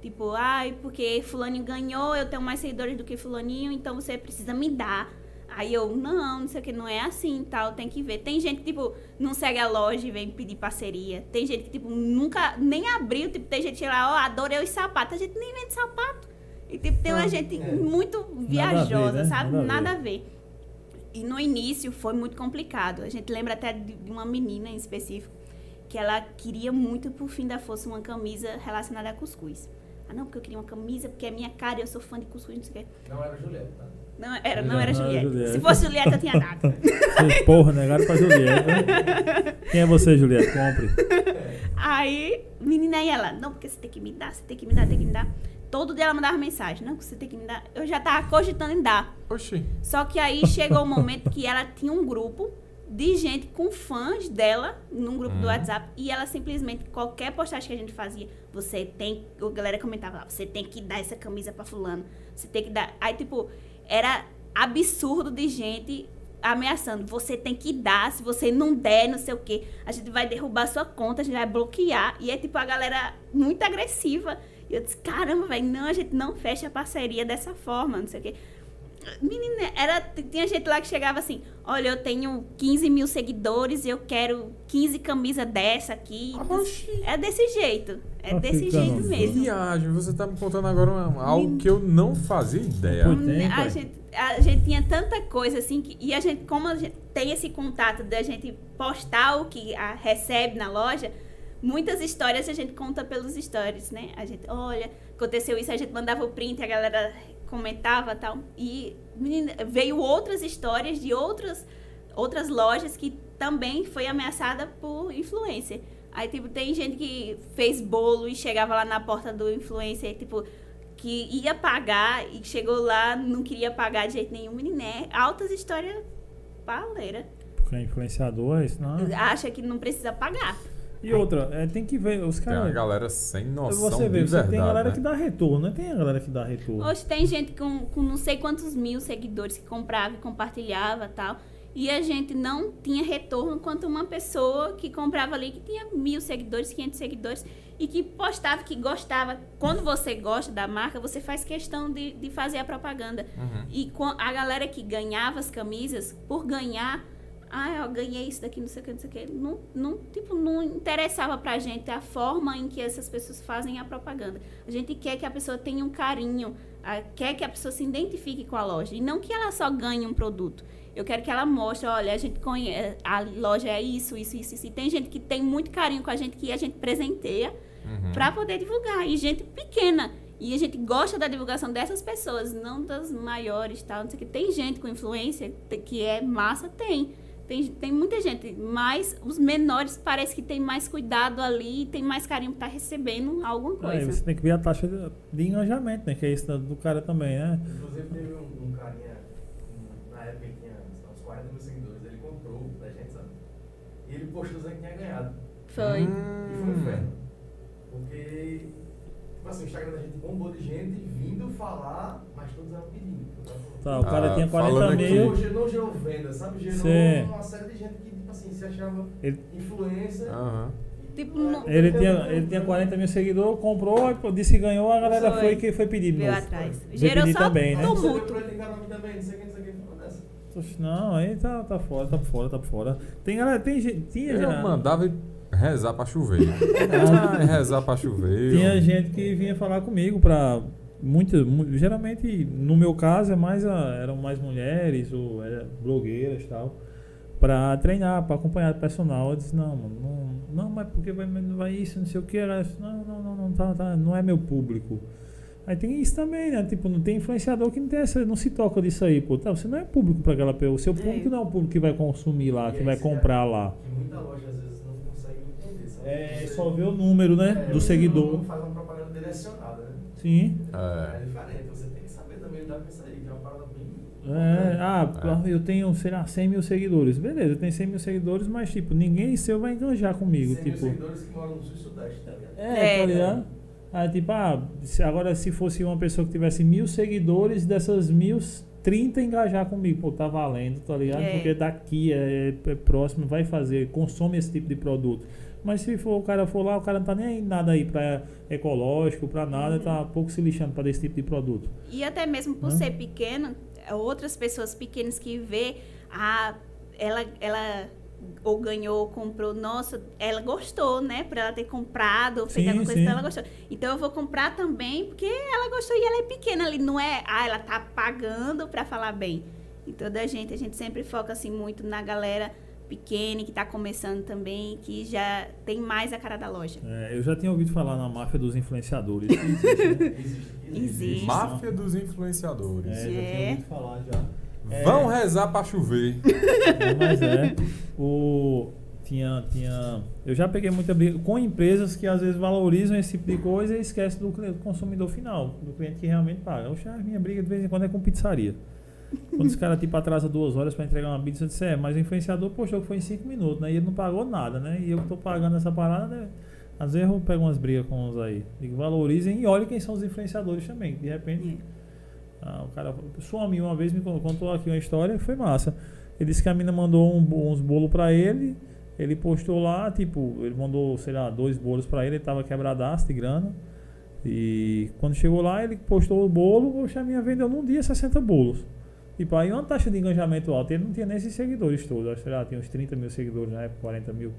Tipo, ai, porque fulaninho ganhou, eu tenho mais seguidores do que fulaninho, então você precisa me dar. Aí eu, não, não sei o que, não é assim tal, tem que ver. Tem gente que, tipo, não segue a loja e vem pedir parceria. Tem gente que, tipo, nunca nem abriu, tipo, tem gente lá, ó, adorei os sapatos. A gente nem vende sapato. E, tipo, tem uma Ah, gente é. muito Nada a ver, viajosa, né? sabe? Nada a Nada a ver. E no início foi muito complicado. A gente lembra até de uma menina em específico que ela queria muito, por fim da força, uma camisa relacionada a cuscuz. Ah, não, porque eu queria uma camisa, porque é minha cara e eu sou fã de cuscuz, não sei o quê. Não era Julieta, tá? Não, era, não Não, era não era Julieta. Julieta. Se fosse Julieta, eu tinha dado. *laughs* Vocês, porra, negaram pra Julieta. Quem é você, Julieta? Compre. Aí, menina, e ela, não, porque você tem que me dar, você tem que me dar, tem que me dar. Todo dia ela mandava mensagem, não, você tem que me dar. Eu já tava cogitando em dar. Oxi. Só que aí chegou o momento que ela tinha um grupo de gente com fãs dela num grupo do Uhum. WhatsApp e ela simplesmente qualquer postagem que a gente fazia, você tem, a galera comentava lá, você tem que dar essa camisa pra fulano, você tem que dar. Aí tipo, era absurdo de gente ameaçando, você tem que dar, se você não der, não sei o quê, a gente vai derrubar sua conta, a gente vai bloquear. E é tipo a galera muito agressiva. E eu disse, caramba, velho, não, a gente não fecha a parceria dessa forma, não sei o quê. Menina, era, tinha gente lá que chegava assim: olha, eu tenho 15 mil seguidores e eu quero 15 camisas dessa aqui. Oxi. É desse jeito. É desse jeito mesmo. Viagem, você tá me contando agora uma- algo que eu não fazia ideia. Pois tem, a, pai. gente, a gente tinha tanta coisa assim, que, e a gente, como a gente tem esse contato da gente postar o que a, recebe na loja, muitas histórias a gente conta pelos stories, né? A gente, olha, aconteceu isso, a gente mandava o print, a galera comentava tal. E menina, veio outras histórias de outras, outras lojas que também foi ameaçada por influencer. Aí, tipo, tem gente que fez bolo e chegava lá na porta do influencer, tipo, que ia pagar e chegou lá, não queria pagar de jeito nenhum. Menina, é altas histórias pauleira. Porque é influenciador, isso não. Acha que não precisa pagar. E outra, é, tem que ver, os Tem uma caras. galera sem noção Você vê, de você verdade, tem galera né? que dá retorno, não tem a galera que dá retorno. Hoje tem gente com, com não sei quantos mil seguidores que comprava e compartilhava tal. E a gente não tinha retorno quanto uma pessoa que comprava ali, que tinha mil seguidores, 500 seguidores, e que postava que gostava. Quando você gosta da marca, você faz questão de, de fazer a propaganda. Uhum. E com a galera que ganhava as camisas, por ganhar, ah, eu ganhei isso daqui, não sei o que, não sei o que. Não, não, tipo, não interessava pra gente a forma em que essas pessoas fazem a propaganda. A gente quer que a pessoa tenha um carinho, a- quer que a pessoa se identifique com a loja. E não que ela só ganhe um produto. Eu quero que ela mostre, olha, a gente conhece, a loja é isso, isso, isso, isso. E tem gente que tem muito carinho com a gente, que a gente presenteia Uhum. pra poder divulgar. E gente pequena. E a gente gosta da divulgação dessas pessoas, não das maiores, tal, não sei o que. Tem gente com influência que é massa, tem. Tem, tem muita gente, mas os menores parece que tem mais cuidado ali, tem mais carinho pra estar recebendo alguma Aí coisa. você tem que ver a taxa de, de engajamento, né? Que é isso do- cara também, né? Inclusive teve um, um carinha, na época ele tinha uns 40 mil seguidores, ele comprou da gente, sabe? E ele postou dizendo que tinha ganhado. Foi. E foi um inferno. Porque, assim, o Instagram da gente bombou de gente vindo falar, mas todos eram pedindo. Tá, o cara Ah, tinha 40 falando mil. aqui- Não, gerou, não gerou venda, sabe? Gerou Sim. uma série de gente que, tipo assim, se achava Ele- influencer. Aham. Tipo, é, não- Ele tinha, ele tinha 40 mil seguidores, comprou, disse que ganhou, a galera Foi. foi que foi pedir Veio atrás. Veio Gerou só também, né? Tumulto. por ele tem canal aqui também, não sei quem, não sei quem, falou dessa. Oxe, Não, aí tá, tá fora, tá fora, tá fora. Tem galera, tem gente. Tinha Eu já. mandava e Rezar pra chover. Ah, *laughs* é rezar pra chover. Tinha gente que vinha falar comigo pra. Muitas, mu- geralmente, no meu caso, é mais a- eram mais mulheres ou era blogueiras e tal, pra treinar, pra acompanhar o personal. Eu disse, não, mano, não, não, mas porque vai, vai isso, não sei o que. Ela disse, não, não, não, não, tá, tá, não é meu público. Aí tem isso também, né? Tipo, não tem influenciador que não, tem essa, não se toca disso aí, pô. Tá, você não é público pra aquela pessoa. O seu público É. não é o público que vai consumir lá, E que vai comprar vê lá. Que muita loja às vezes não consegue entender, sabe? É, só ver o número, né? É, do seguidor. Não faz uma propaganda direcionada, né? Sim. É. É diferente, você tem que saber também lidar com isso aí, que é uma parada bem. É, ah, É. eu tenho, sei lá, 100 mil seguidores. Beleza, eu tenho 100 mil seguidores, mas, tipo, ninguém seu vai enganjar comigo. 100 mil tipo, seguidores que moram no sul e sudeste, tá ligado? é, É. tá ligado? Aí, tipo, ah, se- agora se fosse uma pessoa que tivesse mil seguidores, dessas mil, 30 engajar comigo. Pô, tá valendo, tá ligado? É. Porque daqui é, é próximo, vai fazer, consome esse tipo de produto. Mas se for, o cara for lá, o cara não tá nem aí nada aí pra ecológico, pra nada, tá pouco se lixando pra desse tipo de produto. E até mesmo por Hã? ser pequena, outras pessoas pequenas que vê, ah, ela, ela ou ganhou, ou comprou, nossa, ela gostou, né? Por ela ter comprado, ou feito Sim, alguma coisa, sim. então ela gostou. Então eu vou comprar também, porque ela gostou e ela é pequena ali, não é, ah, ela tá pagando pra falar bem. Então da gente, a gente sempre foca assim muito na galera pequena que tá começando também, que já tem mais a cara da loja. É, eu já tinha ouvido falar na máfia dos influenciadores. existe, *laughs* né? Existe. Existe. Máfia dos influenciadores. É, já tinha É. ouvido falar já. É. Vão rezar pra chover. *laughs* Mas é. O, tinha, tinha. Eu já peguei muita briga com empresas que às vezes valorizam esse tipo de coisa e esquecem do, consumidor final, do cliente que realmente paga. Oxe, a minha briga de vez em quando é com pizzaria. Quando os caras tipo atrasa duas horas para entregar uma pizza, eu disse, é, mas o influenciador postou que foi em cinco minutos, né? E ele não pagou nada, né? E eu tô pagando essa parada, né? Às vezes eu pego umas brigas com uns aí. Digo, valorizem e olhem quem são os influenciadores também. De repente ah, o cara, sua amiga uma vez me con- contou aqui uma história foi massa. Ele disse que a mina mandou um uns bolos pra ele, ele postou lá, tipo, ele mandou, sei lá, dois bolos pra ele, ele tava quebradaço de grana. E quando chegou lá, ele postou o bolo, poxa, a minha vendeu num dia 60 bolos. Tipo, aí uma taxa de engajamento alta, ele não tinha nem esses seguidores todos, acho que sei lá, tinha uns 30 mil seguidores na época, 40 mil.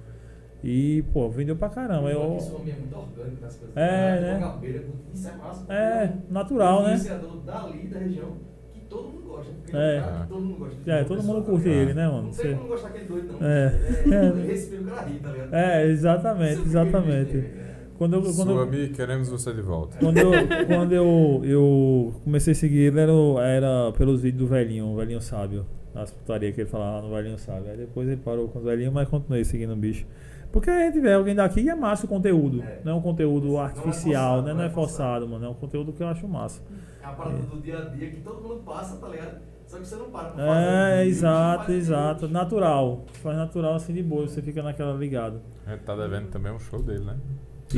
E, pô, vendeu pra caramba. Eu, Isso é muito orgânico nas coisas. É, uma né? gabeira, Isso é massa. É, porque natural, né? dali da região que todo mundo gosta. É. é cara todo mundo gosta. É, todo mundo tá curte ligado? ele, né, mano? Não Você- tem como gostar daquele doido, não. É. É. Ele respira o cara ri, tá ligado? É, exatamente, fiquei exatamente. né? Quando eu, quando eu, Suami, queremos você de volta. Quando eu, quando eu, eu comecei a seguir ele, era, era pelos vídeos do velhinho, o velhinho sábio. As putarias que ele falava no velhinho sábio. Aí depois ele parou com os velhinhos, mas continuei seguindo o bicho. Porque a gente vê alguém daqui e é massa o conteúdo. É. Não é um conteúdo Não é artificial, forçado, né? Não é forçado, mano. É um conteúdo que eu acho massa. É a parada do dia a dia que todo mundo passa, tá ligado? Só que você não para pra fazer. É, exato, faz exato. Natural. Faz natural assim de boa, você fica naquela ligado. A gente tá devendo também um show dele, né?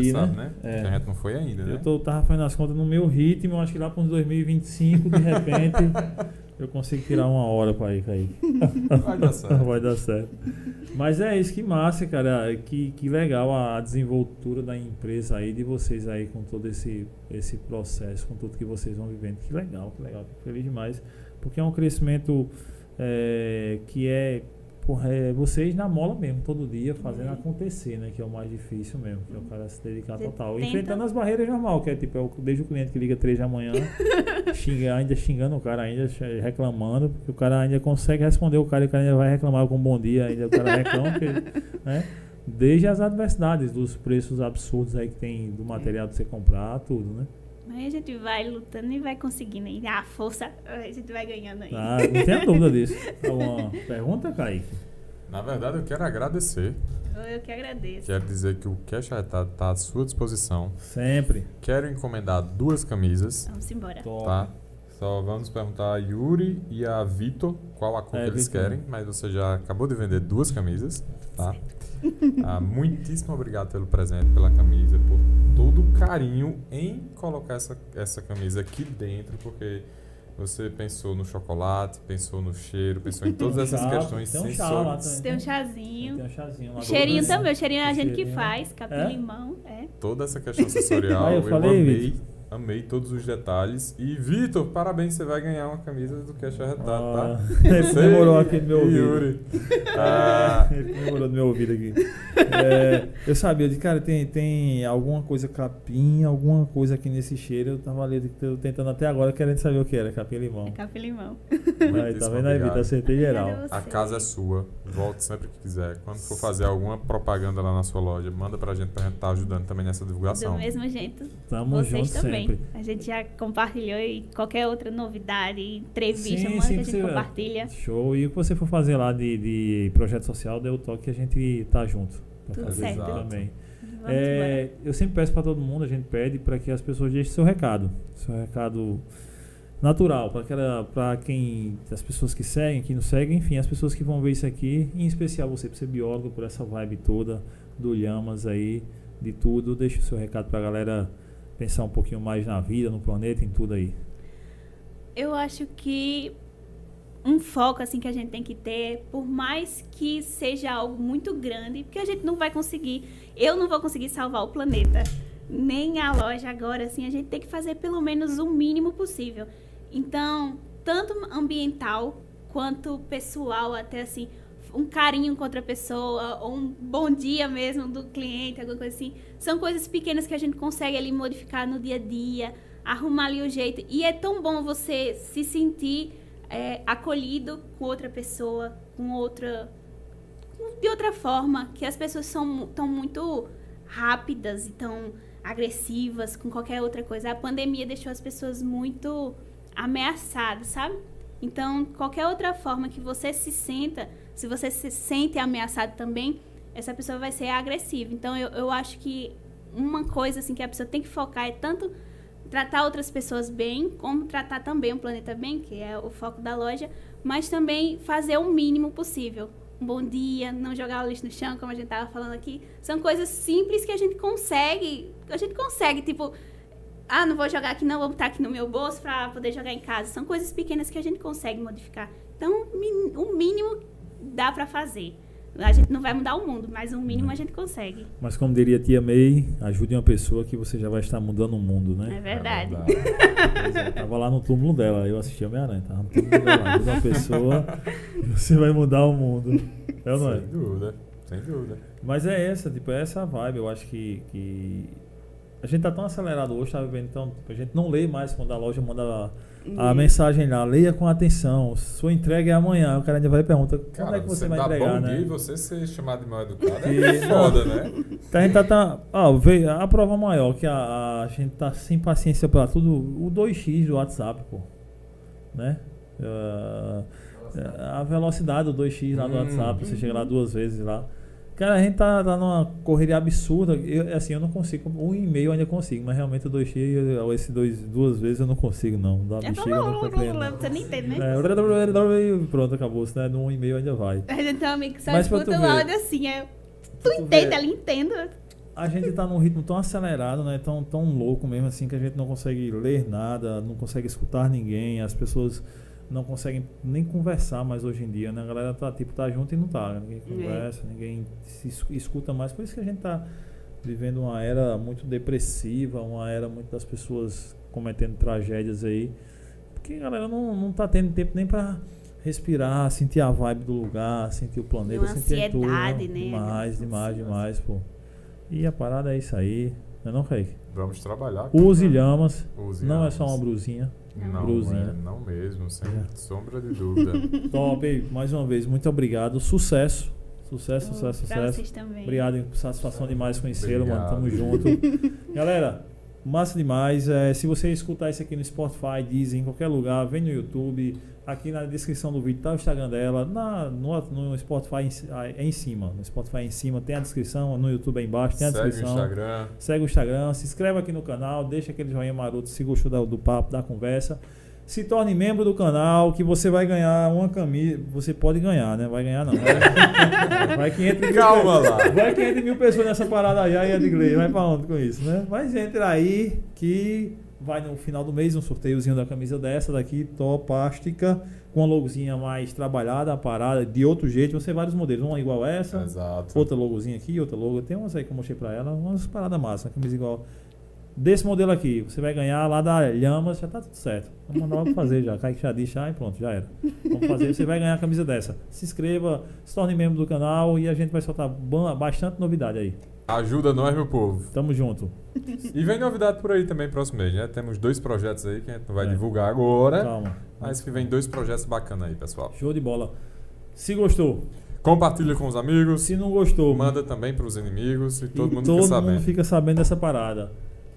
Você sabe, né? né? É. A gente não foi ainda, né? Eu tô, tava fazendo as contas no meu ritmo, acho que lá para uns 2025, de repente, *laughs* eu consigo tirar uma hora pra ir, Kaique. Vai dar certo. *laughs* Vai dar certo. Mas é isso, que massa, cara. Que, que legal a desenvoltura da empresa aí, de vocês aí, com todo esse, esse processo, com tudo que vocês vão vivendo. Que legal, que legal. Fico feliz demais. Porque é um crescimento é, que é, porra, é vocês na mola mesmo, todo dia, fazendo Uhum. acontecer, né? Que é o mais difícil mesmo, que é o cara se dedicar Você total. tenta- Enfrentando as barreiras normal, que é tipo, é desde o cliente que liga 3 da manhã, *laughs* xinga, ainda xingando o cara, ainda reclamando, porque o cara ainda consegue responder o cara e o cara ainda vai reclamar com um bom dia, ainda o cara reclama, porque, *laughs* né? Desde as adversidades, dos preços absurdos aí que tem do material de você comprar, tudo, né? Mas a gente vai lutando e vai conseguindo. E a força, a gente vai ganhando aí. Ah, não tenha *laughs* dúvida disso. Alguma pergunta, Kaique? Na verdade, eu quero agradecer. Eu que agradeço. Quero dizer que o Cash Arretado tá à sua disposição. Sempre. Quero encomendar duas camisas, Vamos embora. Top. tá? Só vamos perguntar a Yuri e a Vitor qual a cor É, que eles Vitor. querem, mas você já acabou de vender duas camisas, tá? Ah, muitíssimo obrigado pelo presente, pela camisa, por todo o carinho em colocar essa, essa camisa aqui dentro, porque você pensou no chocolate, pensou no cheiro, pensou em todas essas Chá, questões tem um chá lá sensoriais. Tem um Tem chazinho. um chazinho lá. O cheirinho também. O cheirinho é a gente que faz. É? Capim-limão. É. Toda essa questão sensorial, Ah, eu eu, falei, amei. Amei todos os detalhes. E, Vitor, parabéns, você vai ganhar uma camisa do Cash Arretado, Ah, tá? ele comemorou aqui no meu ouvido. Yuri. *laughs* Ah, Ele comemorou no meu ouvido aqui. É, eu sabia, de cara, tem, tem alguma coisa capim, alguma coisa aqui nesse cheiro. Eu tava ali tô tentando até agora, querendo saber o que era, capim e limão. É café e limão. Aí, tá vendo aí. Vitor? Acertei geral. A casa é sua. Volte sempre que quiser. Quando for fazer alguma propaganda lá na sua loja, manda pra gente pra gente estar ajudando também nessa Do divulgação. mesmo jeito. Tamo Vocês junto também. Sempre. A gente já compartilhou e qualquer outra novidade, entrevista, Sim, manda sim, que a gente compartilha. Show. E o que você for fazer lá de, de projeto social, dê o toque que a gente tá junto. Pra Tudo fazer certo. isso também. É, eu sempre peço para todo mundo, a gente pede para que as pessoas deixem seu recado, seu recado natural para aquela, para quem, as pessoas que seguem, que não seguem, enfim, as pessoas que vão ver isso aqui, em especial você, por ser biólogo, por essa vibe toda do Lhamas aí, de tudo, deixe o seu recado para a galera pensar um pouquinho mais na vida, no planeta, em tudo aí. Eu acho que um foco assim que a gente tem que ter, por mais que seja algo muito grande, porque a gente não vai conseguir, eu não vou conseguir salvar o planeta, nem a loja agora, assim, a gente tem que fazer pelo menos o mínimo possível. Então, tanto ambiental quanto pessoal, até assim, um carinho com outra pessoa, ou um bom dia mesmo do cliente, alguma coisa assim. São coisas pequenas que a gente consegue ali modificar no dia a dia, arrumar ali o jeito. E é tão bom você se sentir é, acolhido com outra pessoa, com outra. de outra forma, que as pessoas são tão muito rápidas e tão agressivas com qualquer outra coisa. A pandemia deixou as pessoas muito ameaçadas, sabe? Então, qualquer outra forma que você se senta, se você se sente ameaçado também, essa pessoa vai ser agressiva. Então, eu, eu acho que uma coisa assim que a pessoa tem que focar é tanto tratar outras pessoas bem, como tratar também o planeta bem, que é o foco da loja, mas também fazer o mínimo possível. Um bom dia, não jogar o lixo no chão, como a gente tava falando aqui. São coisas simples que a gente consegue, a gente consegue, tipo, ah, não vou jogar aqui não, vou botar aqui no meu bolso para poder jogar em casa. São coisas pequenas que a gente consegue modificar. Então, o mínimo dá para fazer. A gente não vai mudar o mundo, mas o mínimo a gente consegue. Mas como diria tia May, ajude uma pessoa que você já vai estar mudando o mundo, né? É verdade. Pois é, tava lá no túmulo dela, eu assisti Homem-Aranha, tava no túmulo dela, ajuda uma pessoa e você vai mudar o mundo. É ou não é? Sem dúvida, sem dúvida. Mas é essa, tipo, é essa a vibe, eu acho que, que a gente tá tão acelerado hoje, tá vivendo então, a gente não lê mais quando a loja manda a, a Uhum. mensagem lá, leia com atenção, sua entrega é amanhã, o cara ainda vai e pergunta, quando Cara, é que você, você vai dá entregar, bom né? dia e você ser chamado de mal educado E- é foda, né? Então a gente tá, tá ah, veio a prova maior que a, a gente tá sem paciência pra tudo, o 2x do WhatsApp, pô, né? Ah, a velocidade do 2x lá do Hum. WhatsApp, você chega lá duas vezes lá. Cara, a gente tá, tá numa correria absurda. Eu, assim, eu não consigo. Um e-mail eu ainda consigo, mas realmente o 2x, eu- esse dois, duas vezes eu não consigo, não. Da É bexiga eu não compreendo. não. Você nem entende, né? É, pronto, acabou. Se né? um e-mail ainda vai. A gente tem um amigo que só Mas escuta o áudio assim, é. Tu entende, ela entende. A gente tá num ritmo tão acelerado, né? Tão, tão louco mesmo assim que a gente não consegue ler nada, não consegue escutar ninguém, as pessoas não conseguem nem conversar mais hoje em dia, né? A galera tá tipo tá junto e não tá, ninguém conversa, ninguém se es- escuta mais. Por isso que a gente tá vivendo uma era muito depressiva, uma era muito das pessoas cometendo tragédias aí, porque a galera não, não tá tendo tempo nem pra respirar, sentir a vibe do lugar, sentir o planeta, sentir tudo, né? Demais, demais, demais, pô. E a parada é isso aí, não é não, Kaique? Vamos trabalhar. Use lhamas, Use não é lhamas. só uma brusinha. Não, brusinha. é, não mesmo, sem É. sombra de dúvida. *laughs* Top, aí, mais uma vez, muito obrigado. Sucesso. Sucesso, sucesso, Pra sucesso. vocês também. Obrigado, satisfação demais conhecê-lo, mano. Tamo junto. Galera, *laughs* massa demais. É, se você escutar isso aqui no Spotify, Deezer, em qualquer lugar, vem no YouTube. Aqui na descrição do vídeo tá o Instagram dela. Na, no, no Spotify ah, é em cima. No Spotify é em cima tem a descrição. No YouTube é embaixo, tem a Segue o descrição. Instagram. Segue o Instagram, se inscreve aqui no canal, deixa aquele joinha maroto se gostou da- do papo, da conversa. Se torne membro do canal, que você vai ganhar uma camisa. Você pode ganhar, né? Vai ganhar não. *laughs* Vai, vai 500 mil Calma lá. Vai 500 mil pessoas nessa parada aí, aí Edgley, vai pra onde com isso, né? Mas entra aí que vai no final do mês um sorteiozinho da camisa dessa daqui, topástica, com uma logozinha mais trabalhada, a parada, de outro jeito. Você vários modelos, uma igual essa, Exato. outra logozinha aqui, outra logo. Tem umas aí que eu mostrei pra ela, umas paradas massas, camisa igual. Desse modelo aqui. Você vai ganhar lá da Lhamas, já tá tudo certo. Vamos mandar logo fazer já. Kaique já disse, e pronto, já era. Vamos fazer, você vai ganhar a camisa dessa. Se inscreva, se torne membro do canal e a gente vai soltar ba- bastante novidade aí. Ajuda nós, meu povo. Tamo junto. E vem novidade por aí também próximo mês, né? Temos dois projetos aí que a gente não vai É. divulgar agora. Calma. Mas que vem dois projetos bacanas aí, pessoal. Show de bola. Se gostou, Compartilha com os amigos. se não gostou, Manda também pros inimigos e todo e mundo todo fica sabendo. mundo fica sabendo dessa parada.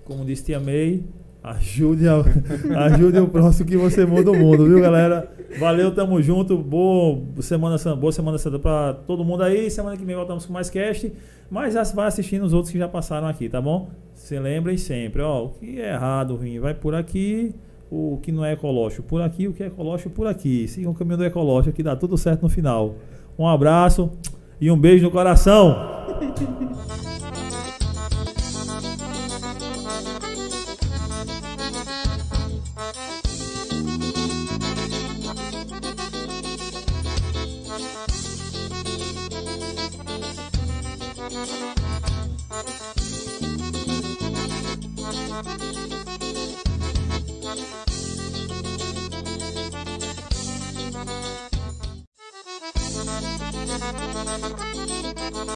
Como disse Tia May, ajude, a- *laughs* ajude o próximo que você muda o mundo, viu, galera? Valeu, tamo junto. Boa semana, boa semana Santa pra todo mundo aí. Semana que vem voltamos com mais cast. Mas vai assistindo os outros que já passaram aqui, tá bom? Se lembrem sempre, ó, o que é errado, ruim, vai por aqui. O que não é ecológico por aqui, o que é ecológico por aqui. Sigam o caminho do ecológico que dá tudo certo no final. Um abraço e um beijo no coração. *laughs* なるなるなるなるなるな。